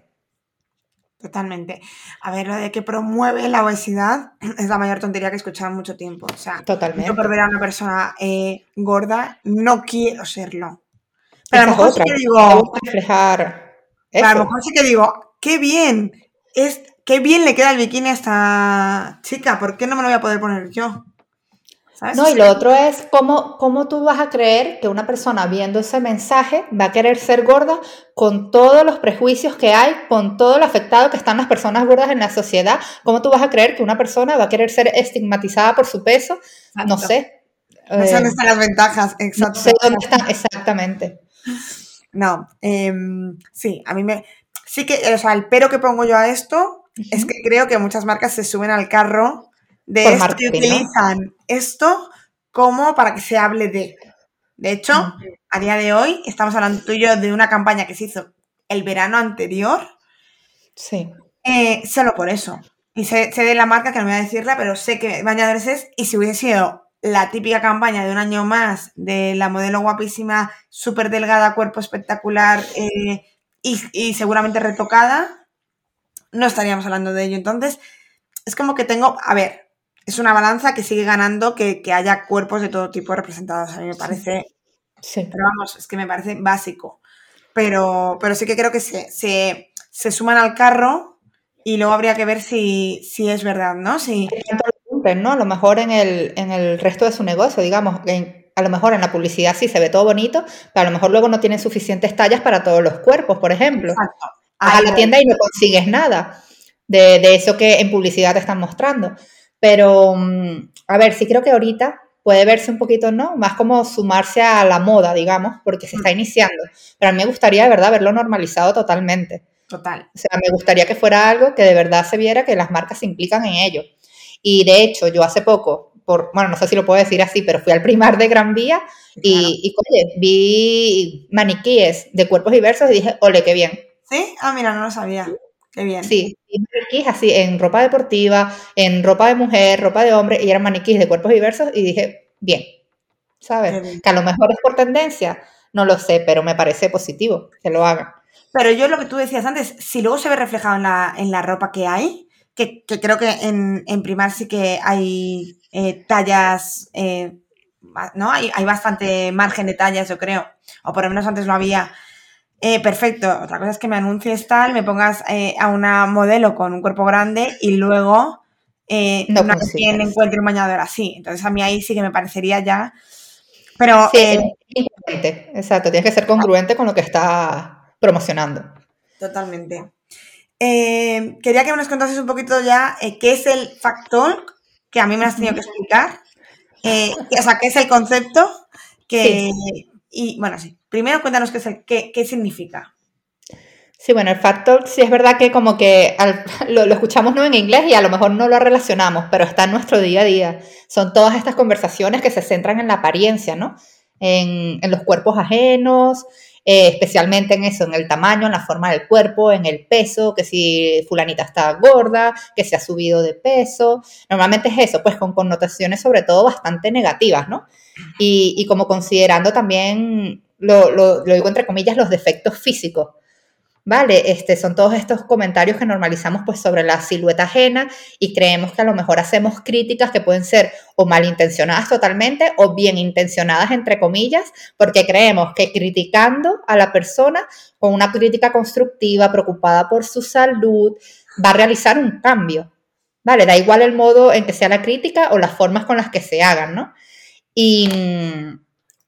Totalmente. A ver, lo de que promueve la obesidad es la mayor tontería que he escuchado en mucho tiempo. O sea, Totalmente. yo por ver a una persona eh, gorda no quiero serlo. Pero a lo mejor sí que digo. Reflejar a lo mejor sí que digo, qué bien. Es, qué bien le queda el bikini a esta chica. ¿Por qué no me lo voy a poder poner yo? No, y lo otro es cómo, cómo tú vas a creer que una persona viendo ese mensaje va a querer ser gorda con todos los prejuicios que hay, con todo lo afectado que están las personas gordas en la sociedad. ¿Cómo tú vas a creer que una persona va a querer ser estigmatizada por su peso? No sé. No sé dónde están las ventajas, exactamente. No sé dónde están, exactamente. No, em, sí, a mí me... Sí que, o sea, el pero que pongo yo a esto es que creo que muchas marcas se suben al carro de esto y utilizan esto como para que se hable de. De hecho, a día de hoy estamos hablando tú y yo de una campaña que se hizo el verano anterior. Sí. Eh, solo por eso. Y sé, de la marca, que no voy a decirla, pero sé que bañadores es. Y si hubiese sido la típica campaña de un año más de la modelo guapísima, súper delgada, cuerpo espectacular eh, y, y seguramente retocada, no estaríamos hablando de ello. Entonces, es como que tengo. A ver, es una balanza que sigue ganando que, haya cuerpos de todo tipo representados. A mí me parece. Sí. Pero vamos, es que me parece básico. Pero, pero sí que creo que se, se, suman al carro y luego habría que ver si, si es verdad, ¿no? Si... ¿no? A lo mejor en el, en el resto de su negocio, digamos, a lo mejor en la publicidad sí se ve todo bonito, pero a lo mejor luego no tienen suficientes tallas para todos los cuerpos, por ejemplo. Exacto. a la tienda y no consigues nada de, de, eso que en publicidad te están mostrando. Pero, mm, a ver, sí creo que ahorita puede verse un poquito, ¿no? Más como sumarse a la moda, digamos, porque se está iniciando. Pero a mí me gustaría, de verdad, verlo normalizado totalmente. Total. O sea, me gustaría que fuera algo que de verdad se viera que las marcas se implican en ello. Y de hecho, yo hace poco, por, bueno, no sé si lo puedo decir así, pero fui al primar de Gran Vía y, y oye, vi maniquíes de cuerpos diversos y dije, ole, qué bien. ¿Sí? Ah, mira, no lo sabía. Qué bien. Sí, maniquís así, en ropa deportiva, en ropa de mujer, ropa de hombre, y eran maniquís de cuerpos diversos, y dije, bien, ¿sabes? Que a lo mejor es por tendencia, no lo sé, pero me parece positivo que lo hagan. Pero yo lo que tú decías antes, si luego se ve reflejado en la, en la ropa que hay, que, creo que en, en, Primar sí que hay eh, tallas, eh, ¿no? Hay, hay bastante margen de tallas, yo creo, o por lo menos antes lo había eh, perfecto. Otra cosa es que me anuncies tal, me pongas eh, a una modelo con un cuerpo grande y luego eh, no, no quien encuentre un bañador así. Entonces a mí ahí sí que me parecería ya. Pero. Sí, exacto. Tienes que ser congruente con lo que está promocionando. Totalmente. quería que nos contases un poquito ya qué es el factor que a mí me has tenido que explicar. o sea, qué es el concepto que. Y bueno, sí, Primero cuéntanos qué, qué, qué significa. Sí, bueno, el Talk sí es verdad que como que lo, escuchamos no en inglés y a lo mejor no lo relacionamos, pero está en nuestro día a día. Son todas estas conversaciones que se centran en la apariencia, ¿no? En, en los cuerpos ajenos, eh, especialmente en eso, en el tamaño, en la forma del cuerpo, en el peso, que si fulanita está gorda, que se ha subido de peso. Normalmente es eso, pues con connotaciones sobre todo bastante negativas, ¿no? Y, como considerando también, lo, lo, lo digo entre comillas, los defectos físicos ¿vale? Este, son todos estos comentarios que normalizamos pues sobre la silueta ajena y creemos que a lo mejor hacemos críticas que pueden ser o malintencionadas totalmente o bien intencionadas entre comillas, porque creemos que criticando a la persona con una crítica constructiva, preocupada por su salud, va a realizar un cambio, ¿vale? Da igual el modo en que sea la crítica o las formas con las que se hagan, ¿no? Y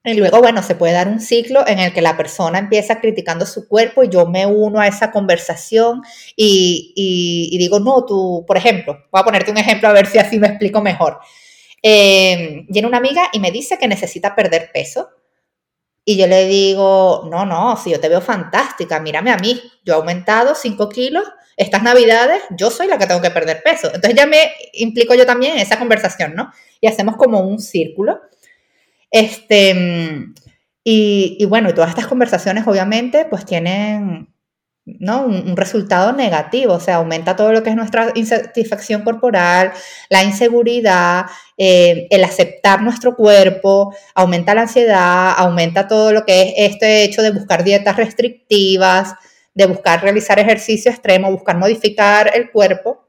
y luego, bueno, se puede dar un ciclo en el que la persona empieza criticando su cuerpo y yo me uno a esa conversación y, digo, no, tú, por ejemplo, voy a ponerte un ejemplo a ver si así me explico mejor. Eh, viene una amiga y me dice que necesita perder peso. Y yo le digo, no, no, si yo te veo fantástica, mírame a mí, yo he aumentado 5 kilos, estas navidades yo soy la que tengo que perder peso. Entonces ya me implico yo también en esa conversación, ¿no? Y hacemos como un círculo. Este, y, bueno, y todas estas conversaciones obviamente pues tienen ¿no? Un, resultado negativo, o sea, aumenta todo lo que es nuestra insatisfacción corporal, la inseguridad, eh, el aceptar nuestro cuerpo, aumenta la ansiedad, aumenta todo lo que es este hecho de buscar dietas restrictivas, de buscar realizar ejercicio extremo, buscar modificar el cuerpo.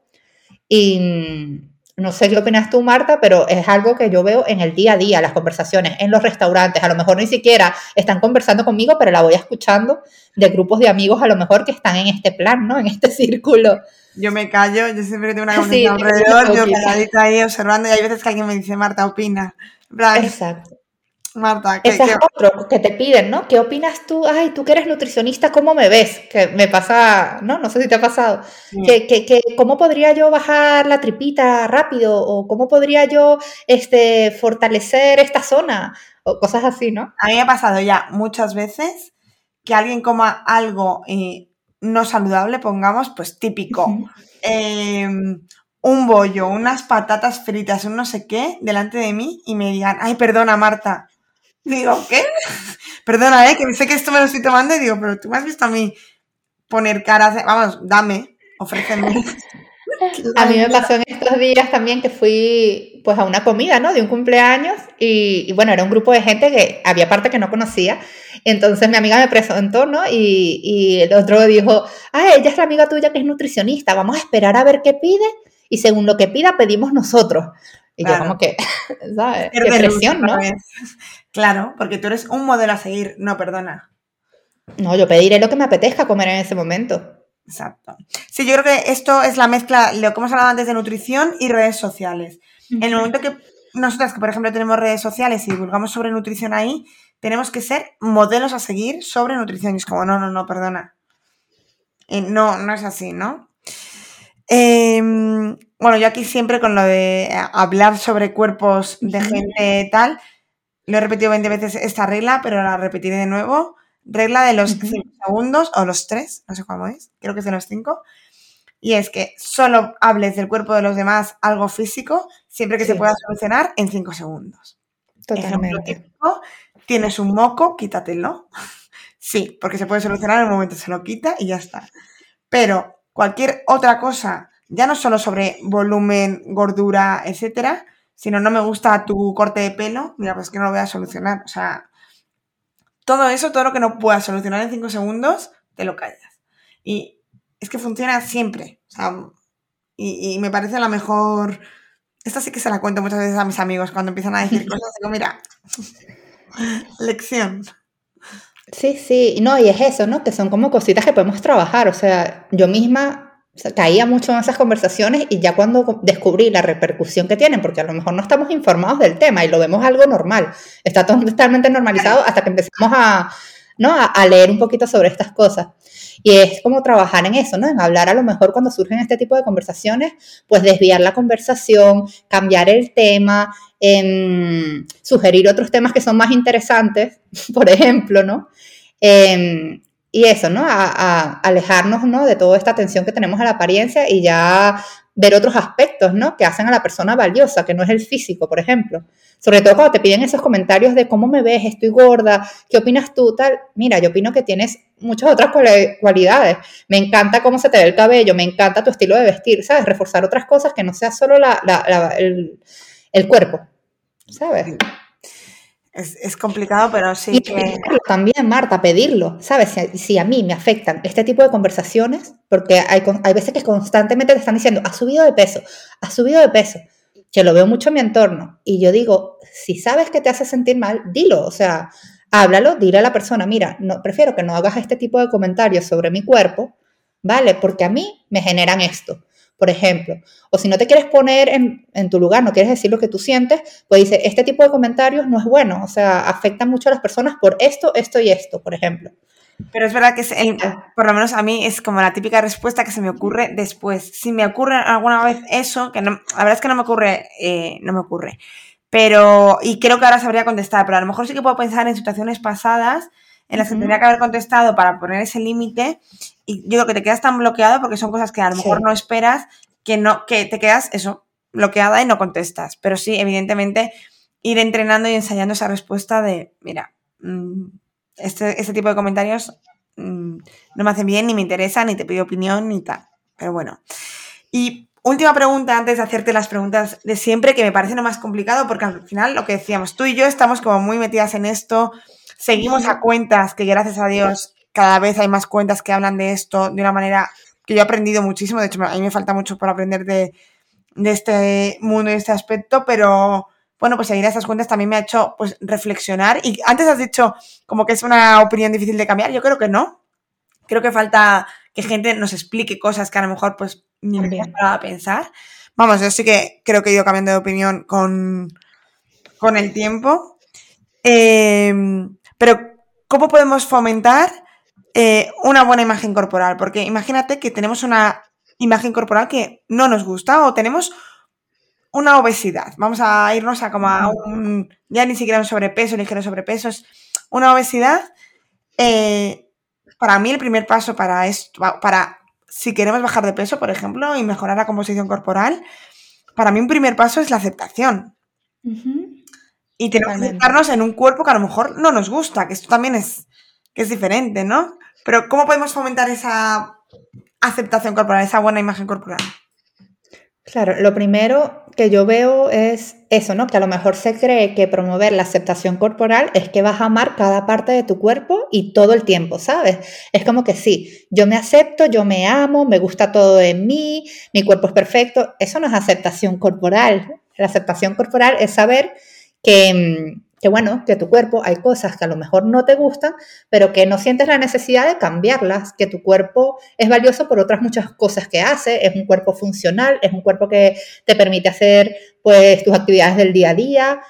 Y, no sé qué opinas tú, Marta, pero es algo que yo veo en el día a día, las conversaciones, en los restaurantes. A lo mejor ni siquiera están conversando conmigo, pero la voy escuchando de grupos de amigos, a lo mejor que están en este plan, ¿no? En este círculo. Yo me callo, yo siempre tengo una conversación alrededor, yo calladita ahí observando, y hay veces que alguien me dice, Marta, opina. Exacto. Marta, ¿qué, Ese es otro que te piden, ¿no? ¿Qué opinas tú? Ay, tú que eres nutricionista, ¿cómo me ves? Que me pasa, ¿no? No sé si te ha pasado. Que, ¿Cómo podría yo bajar la tripita rápido? ¿O cómo podría yo este, fortalecer esta zona? O cosas así, ¿no? A mí me ha pasado ya muchas veces que alguien coma algo eh, no saludable, pongamos, pues típico. Em, un bollo, unas patatas fritas, un no sé qué, delante de mí y me digan, ay, perdona, Marta, Digo, ¿qué? Perdona, ¿eh? Que sé que esto me lo estoy tomando y digo, pero tú me has visto a mí poner caras, vamos, dame, ofréceme. A mí me pasó en estos días también que fui pues a una comida, ¿no? De un cumpleaños y, bueno, era un grupo de gente que había parte que no conocía. Entonces mi amiga me presentó, ¿no? Y, y el otro dijo, ah, ella es la amiga tuya que es nutricionista, vamos a esperar a ver qué pide y según lo que pida pedimos nosotros. Y yo como que, ¿sabes? Qué presión, ¿no? Claro, porque tú eres un modelo a seguir, no, perdona. No, yo pediré lo que me apetezca comer en ese momento. Exacto. Sí, yo creo que esto es la mezcla, lo que hemos hablado antes de nutrición y redes sociales. En el momento que nosotras, que por ejemplo tenemos redes sociales y divulgamos sobre nutrición ahí, tenemos que ser modelos a seguir sobre nutrición. Y es como, no, no, no, perdona. Eh, no, no es así, ¿no? Em, bueno, yo aquí siempre con lo de hablar sobre cuerpos de gente tal, lo he repetido 20 veces esta regla, pero la repetiré de nuevo. Regla de los 5 segundos o los 3, no sé cómo es, creo que es de los 5. Y es que solo hables del cuerpo de los demás algo físico siempre que se pueda solucionar en 5 segundos. Totalmente. tienes un moco, quítatelo. sí, porque se puede solucionar en el momento, se lo quita y ya está. Pero cualquier otra cosa, ya no solo sobre volumen, gordura, etcétera, si no, no me gusta tu corte de pelo, mira, pues que no lo voy a solucionar. O sea, todo eso, todo lo que no puedas solucionar en cinco segundos, te lo callas. Y es que funciona siempre. O sea, y, me parece la mejor. Esta sí que se la cuento muchas veces a mis amigos cuando empiezan a decir cosas. Digo, mira, lección. Sí, sí, no, y es eso, ¿no? Que son como cositas que podemos trabajar. O sea, yo misma caía mucho en esas conversaciones y ya cuando descubrí la repercusión que tienen, porque a lo mejor no estamos informados del tema y lo vemos algo normal, está totalmente normalizado hasta que empezamos a, ¿no? a, leer un poquito sobre estas cosas. Y es como trabajar en eso, ¿no? En hablar a lo mejor cuando surgen este tipo de conversaciones, pues desviar la conversación, cambiar el tema, em, sugerir otros temas que son más interesantes, por ejemplo, ¿no? Em, y eso, ¿no? A, alejarnos, ¿no? De toda esta atención que tenemos a la apariencia y ya, ver otros aspectos, ¿no? Que hacen a la persona valiosa, que no es el físico, por ejemplo. Sobre todo cuando te piden esos comentarios de cómo me ves, estoy gorda, ¿qué opinas tú? Tal. Mira, yo opino que tienes muchas otras cualidades. Me encanta cómo se te ve el cabello, me encanta tu estilo de vestir, ¿sabes? Reforzar otras cosas que no sea solo el, el cuerpo, ¿sabes? Es, complicado, pero sí que... También, Marta, pedirlo, ¿sabes? Si, a mí me afectan este tipo de conversaciones, porque hay, hay veces que constantemente te están diciendo, has subido de peso, has subido de peso, que lo veo mucho en mi entorno, y yo digo, si sabes que te hace sentir mal, dilo, o sea, háblalo, dile a la persona, mira, no, prefiero que no hagas este tipo de comentarios sobre mi cuerpo, ¿vale? Porque a mí me generan esto por ejemplo. O si no te quieres poner en, tu lugar, no quieres decir lo que tú sientes, pues dice, este tipo de comentarios no es bueno, o sea, afecta mucho a las personas por esto, esto y esto, por ejemplo. Pero es verdad que es por lo menos a mí es como la típica respuesta que se me ocurre después. Si me ocurre alguna vez eso, que no, la verdad es que no me ocurre, eh, no me ocurre. Pero, y creo que ahora sabría contestar, pero a lo mejor sí que puedo pensar en situaciones pasadas en las que tendría que haber contestado para poner ese límite y yo creo que te quedas tan bloqueado porque son cosas que a lo mejor no esperas que no que te quedas eso bloqueada y no contestas. Pero sí evidentemente ir entrenando y ensayando esa respuesta de mira mm, este, este, tipo de comentarios mm, no me hacen bien ni me interesa ni te pido opinión ni tal pero bueno. Y última pregunta antes de hacerte las preguntas de siempre que me parece lo más complicado porque al final lo que decíamos tú y yo estamos como muy metidas en esto Seguimos a cuentas que gracias a Dios cada vez hay más cuentas que hablan de esto de una manera que yo he aprendido muchísimo. De hecho, a mí me falta mucho por aprender de, este mundo y este aspecto, pero bueno, pues seguir a esas cuentas también me ha hecho pues reflexionar. Y antes has dicho como que es una opinión difícil de cambiar. Yo creo que no. Creo que falta que gente nos explique cosas que a lo mejor pues ni me a pensar. Vamos, yo sí que creo que he ido cambiando de opinión con, con el tiempo. Eh, pero, ¿cómo podemos fomentar eh, una buena imagen corporal? Porque imagínate que tenemos una imagen corporal que no nos gusta o tenemos una obesidad. Vamos a irnos a como a un, ya ni siquiera un sobrepeso, ligero sobrepeso, es una obesidad. Eh, para mí el primer paso para esto, para si queremos bajar de peso, por ejemplo, y mejorar la composición corporal, para mí un primer paso es la aceptación. Y tenemos que aceptarnos en un cuerpo que a lo mejor no nos gusta, que esto también es, que es diferente, ¿no? Pero ¿cómo podemos fomentar esa aceptación corporal, esa buena imagen corporal? Claro, lo primero que yo veo es eso, ¿no? Que a lo mejor se cree que promover la aceptación corporal es que vas a amar cada parte de tu cuerpo y todo el tiempo, ¿sabes? Es como que sí, yo me acepto, yo me amo, me gusta todo de mí, mi cuerpo es perfecto. Eso no es aceptación corporal. La aceptación corporal es saber que, que, bueno, que tu cuerpo hay cosas que a lo mejor no te gustan, pero que no sientes la necesidad de cambiarlas, que tu cuerpo es valioso por otras muchas cosas que hace, es un cuerpo funcional, es un cuerpo que te permite hacer pues tus actividades del día a día.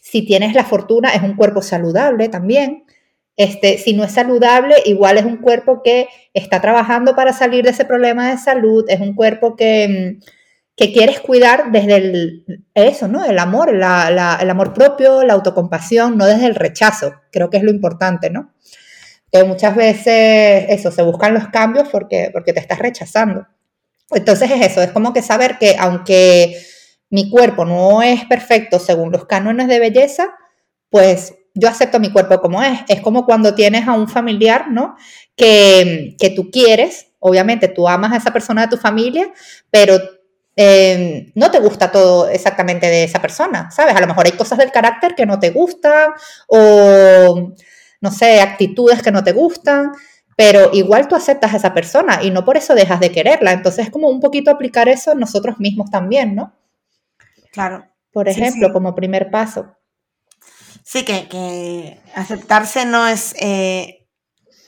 Si tienes la fortuna, es un cuerpo saludable también. Este, si no es saludable, igual es un cuerpo que está trabajando para salir de ese problema de salud, es un cuerpo que, que quieres cuidar desde el, eso, ¿no? El amor, el amor propio, la autocompasión, no desde el rechazo. Creo que es lo importante, ¿no? Que muchas veces eso, se buscan los cambios porque, porque te estás rechazando. Entonces es eso, es como que saber que aunque mi cuerpo no es perfecto según los cánones de belleza, pues yo acepto mi cuerpo como es. Es como cuando tienes a un familiar, ¿no? Que, que tú quieres, obviamente tú amas a esa persona de tu familia, pero Em, no te gusta todo exactamente de esa persona, ¿sabes? A lo mejor hay cosas del carácter que no te gustan o, no sé, actitudes que no te gustan, pero igual tú aceptas a esa persona y no por eso dejas de quererla. Entonces es como un poquito aplicar eso nosotros mismos también, ¿no? Claro. Por ejemplo, como primer paso. Sí, que, aceptarse no es eh,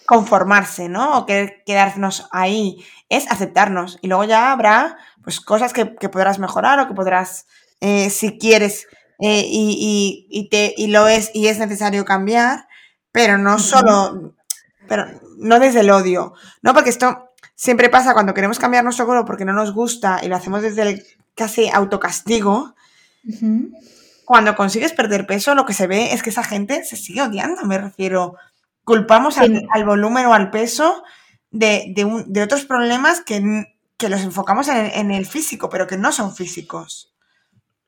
conformarse, ¿no? O quedarnos ahí, es aceptarnos. Y luego ya habrá pues cosas que, podrás mejorar o que podrás, eh, si quieres eh, y, te, y lo es y es necesario cambiar, pero no solo, pero no desde el odio, ¿no? Porque esto siempre pasa cuando queremos cambiar nuestro cuerpo porque no nos gusta y lo hacemos desde el casi autocastigo. Cuando consigues perder peso, lo que se ve es que esa gente se sigue odiando, me refiero. Culpamos al, volumen o al peso de, de otros problemas que que los enfocamos en, en el físico, pero que no son físicos.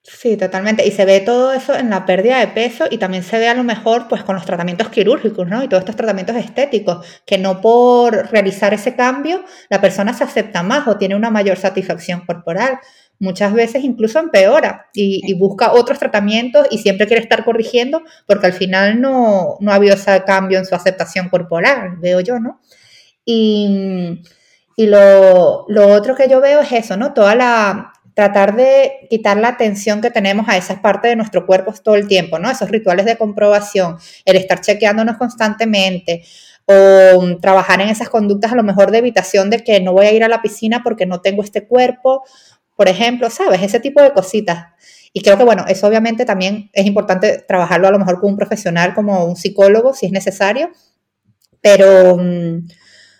Sí, totalmente. Y se ve todo eso en la pérdida de peso y también se ve a lo mejor pues con los tratamientos quirúrgicos, ¿no? Y todos estos tratamientos estéticos, que no por realizar ese cambio la persona se acepta más o tiene una mayor satisfacción corporal. Muchas veces incluso empeora y, busca otros tratamientos y siempre quiere estar corrigiendo porque al final no, no ha habido ese cambio en su aceptación corporal, veo yo, ¿no? Y, y lo, lo otro que yo veo es eso, ¿no? Toda la, tratar de quitar la atención que tenemos a esas partes de nuestro cuerpo todo el tiempo, ¿no? Esos rituales de comprobación, el estar chequeándonos constantemente o trabajar en esas conductas a lo mejor de evitación de que no voy a ir a la piscina porque no tengo este cuerpo, por ejemplo, ¿sabes? Ese tipo de cositas. Y creo que, bueno, eso obviamente también es importante trabajarlo a lo mejor con un profesional como un psicólogo, si es necesario, pero, mm,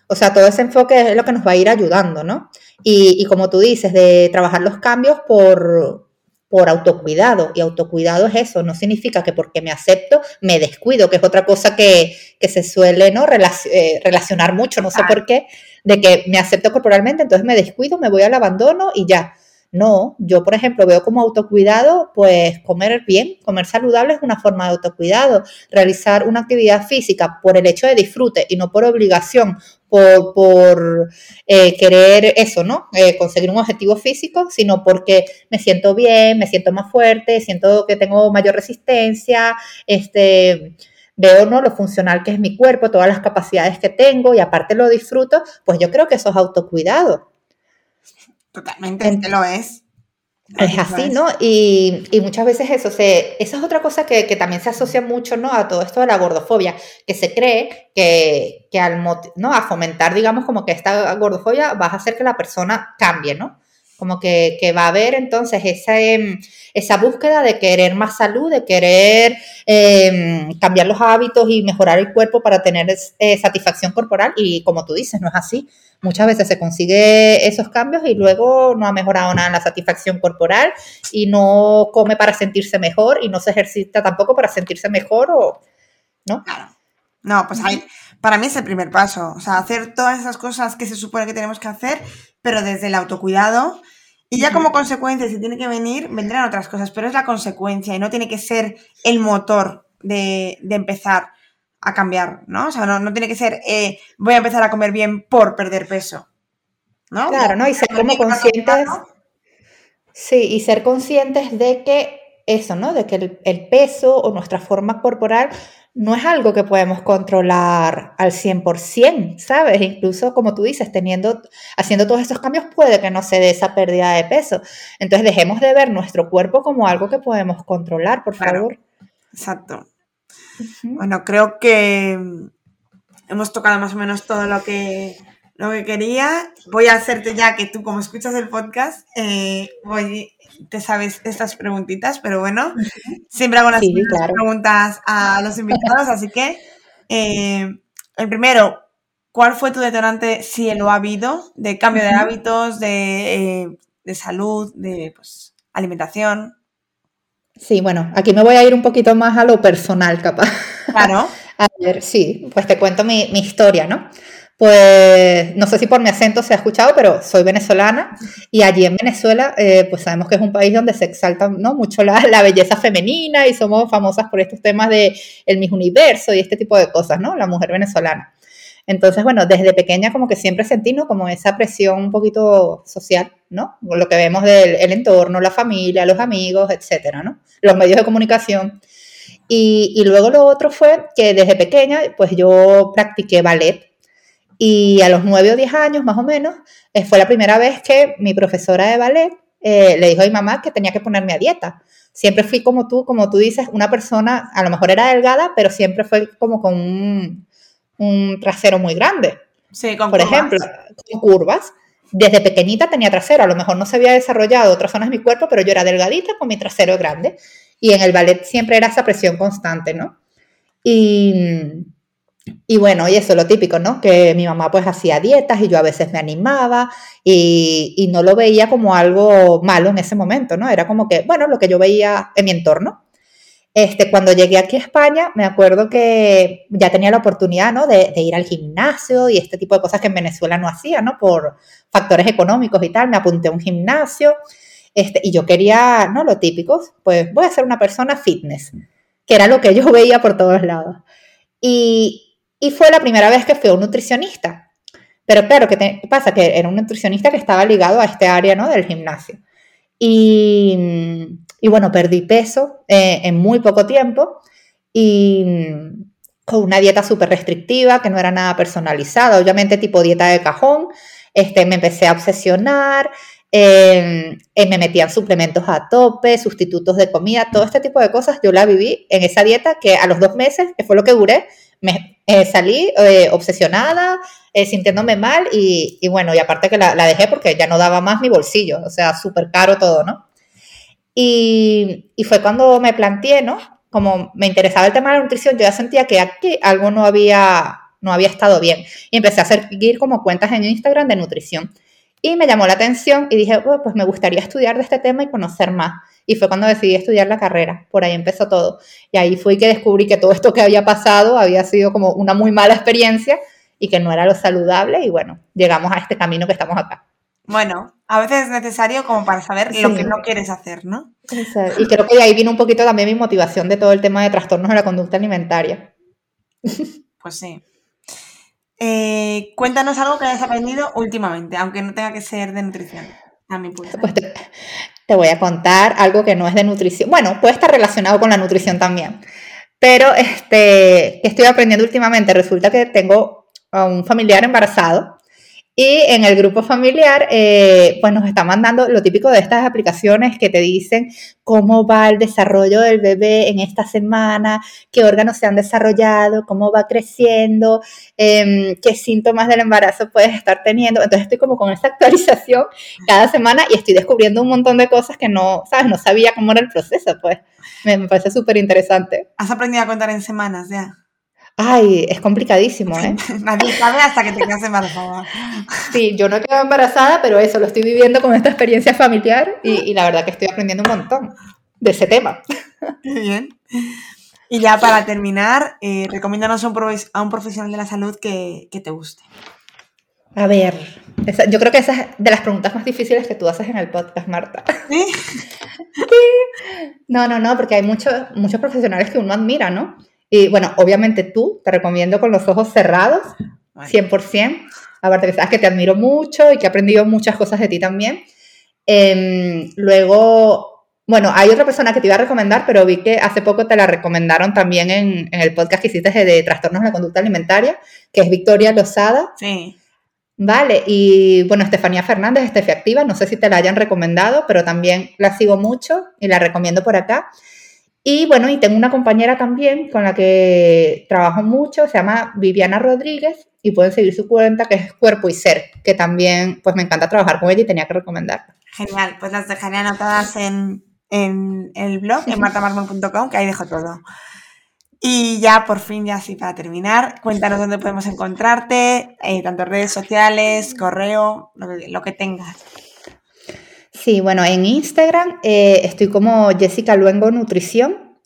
o sea, todo ese enfoque es lo que nos va a ir ayudando, ¿no? Y, como tú dices, de trabajar los cambios por, por autocuidado. Y autocuidado es eso, no significa que porque me acepto me descuido, que es otra cosa que, se suele ¿no? Eh, relacionar mucho, no sé por qué, de que me acepto corporalmente, entonces me descuido, me voy al abandono y ya. No, yo por ejemplo veo como autocuidado, pues comer bien, comer saludable es una forma de autocuidado, realizar una actividad física por el hecho de disfrute y no por obligación, por, por eh, querer eso, ¿no? Eh, conseguir un objetivo físico, sino porque me siento bien, me siento más fuerte, siento que tengo mayor resistencia, este veo ¿no? lo funcional que es mi cuerpo, todas las capacidades que tengo y aparte lo disfruto, pues yo creo que eso es autocuidado. Totalmente, lo es. Es así, ¿no? Y, muchas veces eso, se, esa es otra cosa que, también se asocia mucho, ¿no? A todo esto de la gordofobia, que se cree que, que al, ¿no? A fomentar, digamos, como que esta gordofobia va a hacer que la persona cambie, ¿no? Como que, va a haber entonces esa, em, esa búsqueda de querer más salud, de querer em, cambiar los hábitos y mejorar el cuerpo para tener eh, satisfacción corporal. Y como tú dices, no es así. Muchas veces se consigue esos cambios y luego no ha mejorado nada en la satisfacción corporal y no come para sentirse mejor y no se ejercita tampoco para sentirse mejor o, ¿no? Claro. No, pues ahí, para mí es el primer paso. O sea, hacer todas esas cosas que se supone que tenemos que hacer, pero desde el autocuidado. Y ya como consecuencia, si tiene que venir, vendrán otras cosas, pero es la consecuencia y no tiene que ser el motor de, empezar a cambiar, ¿no? O sea, no, tiene que ser eh, voy a empezar a comer bien por perder peso, ¿no? Claro, ¿no? Y ser como conscientes. Sí, y ser conscientes de que eso, ¿no? De que el peso o nuestra forma corporal no es algo que podemos controlar al 100%, ¿sabes? Incluso, como tú dices, teniendo, haciendo todos estos cambios puede que no se dé esa pérdida de peso. Entonces, dejemos de ver nuestro cuerpo como algo que podemos controlar, por favor. Exacto. Bueno, creo que hemos tocado más o menos todo lo que, lo que quería. Voy a hacerte ya que tú, como escuchas el podcast, eh, voy te sabes estas preguntitas, pero bueno, siempre hago las preguntas a los invitados, así que eh, el primero, ¿cuál fue tu detonante, si lo ha habido, de cambio de hábitos, de, eh, salud, de pues, alimentación? Sí, bueno, aquí me voy a ir un poquito más a lo personal, capaz. Claro. a ver, sí, pues te cuento mi, mi historia, ¿no? Pues no sé si por mi acento se ha escuchado, pero soy venezolana y allí en Venezuela, eh, pues sabemos que es un país donde se exalta ¿no? mucho la, la, belleza femenina y somos famosas por estos temas de el Miss Universo y este tipo de cosas, ¿no? La mujer venezolana. Entonces, bueno, desde pequeña como que siempre sentí, ¿no? Como esa presión un poquito social, ¿no? Lo que vemos del el entorno, la familia, los amigos, etcétera, ¿no? Los medios de comunicación. Y, y luego lo otro fue que desde pequeña, pues yo practiqué ballet y a los nueve o diez años, más o menos, eh, fue la primera vez que mi profesora de ballet eh, le dijo a mi mamá que tenía que ponerme a dieta. Siempre fui como tú, como tú dices, una persona, a lo mejor era delgada, pero siempre fue como con un, trasero muy grande. Sí, con Por ejemplo, con curvas. Desde pequeñita tenía trasero, a lo mejor no se había desarrollado otras zonas de mi cuerpo, pero yo era delgadita con mi trasero grande. Y en el ballet siempre era esa presión constante, ¿no? Y y bueno, y eso es lo típico, ¿no? Que mi mamá pues hacía dietas y yo a veces me animaba y, no lo veía como algo malo en ese momento, ¿no? Era como que, bueno, lo que yo veía en mi entorno. Este, cuando llegué aquí a España, me acuerdo que ya tenía la oportunidad ¿no? de, ir al gimnasio y este tipo de cosas que en Venezuela no hacía, ¿no? Por factores económicos y tal. Me apunté a un gimnasio este, y yo quería, ¿no? Lo típico, pues voy a ser una persona fitness, que era lo que yo veía por todos lados. Y, y fue la primera vez que fui a un nutricionista. Pero claro, ¿qué, pasa? Que era un nutricionista que estaba ligado a este área, ¿no? Del gimnasio. Y y bueno, perdí peso eh, en muy poco tiempo y mm, con una dieta súper restrictiva que no era nada personalizada, obviamente tipo dieta de cajón. Este, me empecé a obsesionar, em, eh, me metían suplementos a tope, sustitutos de comida, todo este tipo de cosas. Yo la viví en esa dieta que a los dos meses, que fue lo que duré, me eh, salí obsesionada, sintiéndome mal y, bueno, y aparte que la, la, dejé porque ya no daba más mi bolsillo, o sea, súper caro todo, ¿no? Y, fue cuando me planteé, ¿no? Como me interesaba el tema de la nutrición, yo ya sentía que aquí algo no había, no había estado bien. Y empecé a seguir como cuentas en Instagram de nutrición. Y me llamó la atención y dije, pues me gustaría estudiar de este tema y conocer más. Y fue cuando decidí estudiar la carrera. Por ahí empezó todo. Y ahí fui que descubrí que todo esto que había pasado había sido como una muy mala experiencia y que no era lo saludable. Y bueno, llegamos a este camino que estamos acá. Bueno, a veces es necesario como para saber lo que no quieres hacer, ¿no? Y creo que de ahí viene un poquito también mi motivación de todo el tema de trastornos de la conducta alimentaria. Pues sí. Eh, cuéntanos algo que hayas aprendido últimamente, aunque no tenga que ser de nutrición. A mi punto. Pues te, te, voy a contar algo que no es de nutrición. Bueno, puede estar relacionado con la nutrición también. Pero este, estoy aprendiendo últimamente. Resulta que tengo a un familiar embarazado y en el grupo familiar, eh, pues nos está mandando lo típico de estas aplicaciones que te dicen cómo va el desarrollo del bebé en esta semana, qué órganos se han desarrollado, cómo va creciendo, em, qué síntomas del embarazo puedes estar teniendo. Entonces estoy como con esa actualización cada semana y estoy descubriendo un montón de cosas que no, ¿sabes? No sabía cómo era el proceso, pues me, me parece súper interesante. ¿Has aprendido a contar en semanas ya? Ay, es complicadísimo, ¿eh? Nadie sabe hasta que te quedas embarazada. Sí, yo no he quedado embarazada, pero eso, lo estoy viviendo con esta experiencia familiar y, la verdad que estoy aprendiendo un montón de ese tema. Bien. Y ya para terminar, eh, recomiéndanos a un, profesional de la salud que, te guste. A ver, yo creo que esa es de las preguntas más difíciles que tú haces en el podcast, Marta. ¿Sí? No, no, no, porque hay muchos muchos profesionales que uno admira, ¿no? Y bueno, obviamente tú, te recomiendo con los ojos cerrados, 100%. Aparte que sabes que te admiro mucho y que he aprendido muchas cosas de ti también. Em, luego, bueno, hay otra persona que te iba a recomendar, pero vi que hace poco te la recomendaron también en, el podcast que hiciste de, trastornos de la conducta alimentaria, que es Victoria Lozada. Sí. Vale, y bueno, Estefanía Fernández, Estefi Activa, no sé si te la hayan recomendado, pero también la sigo mucho y la recomiendo por acá. Y bueno, y tengo una compañera también con la que trabajo mucho, se llama Viviana Rodríguez, y pueden seguir su cuenta que es Cuerpo y Ser, que también pues me encanta trabajar con ella y tenía que recomendar. Genial, pues las dejaré anotadas en, en el blog, en martamarmol.com, que ahí dejo todo. Y ya por fin, ya así para terminar, cuéntanos dónde podemos encontrarte, eh, tanto redes sociales, correo, lo que tengas. Sí, bueno, en Instagram eh, estoy como Jessica Luengo Nutrición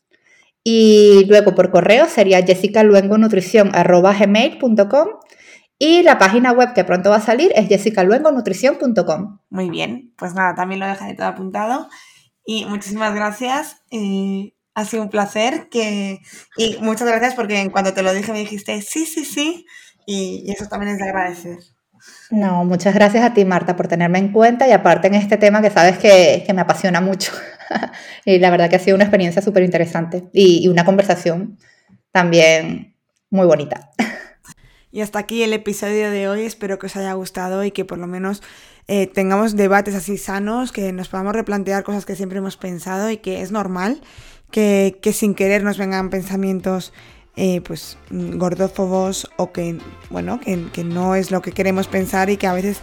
y luego por correo sería jessicaluengonutrición.com y la página web que pronto va a salir es jessicaluengonutrición.com. Muy bien, pues nada, también lo dejaré todo apuntado y muchísimas gracias. Eh, ha sido un placer que, y muchas gracias porque cuando te lo dije me dijiste sí, sí, sí y, y eso también es de agradecer. No, muchas gracias a ti, Marta, por tenerme en cuenta y aparte en este tema que sabes que, me apasiona mucho. y la verdad que ha sido una experiencia súper interesante y, una conversación también muy bonita. Y hasta aquí el episodio de hoy. Espero que os haya gustado y que por lo menos eh, tengamos debates así sanos, que nos podamos replantear cosas que siempre hemos pensado y que es normal que, que sin querer nos vengan pensamientos eh, pues gordófobos o que, bueno, que, no es lo que queremos pensar y que a veces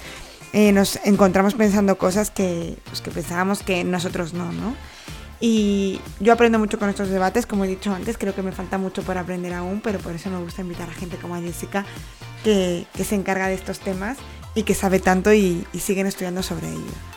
eh, nos encontramos pensando cosas que, pues, que pensábamos que nosotros no, ¿no? Y yo aprendo mucho con estos debates, como he dicho antes, creo que me falta mucho por aprender aún, pero por eso me gusta invitar a gente como a Jessica, que, se encarga de estos temas y que sabe tanto y siguen estudiando sobre ello.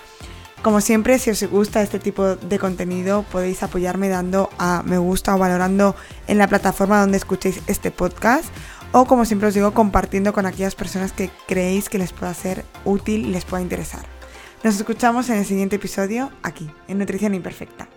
Como siempre, si os gusta este tipo de contenido, podéis apoyarme dando a me gusta o valorando en la plataforma donde escuchéis este podcast. O como siempre os digo, compartiendo con aquellas personas que creéis que les pueda ser útil y les pueda interesar. Nos escuchamos en el siguiente episodio aquí, en Nutrición Imperfecta.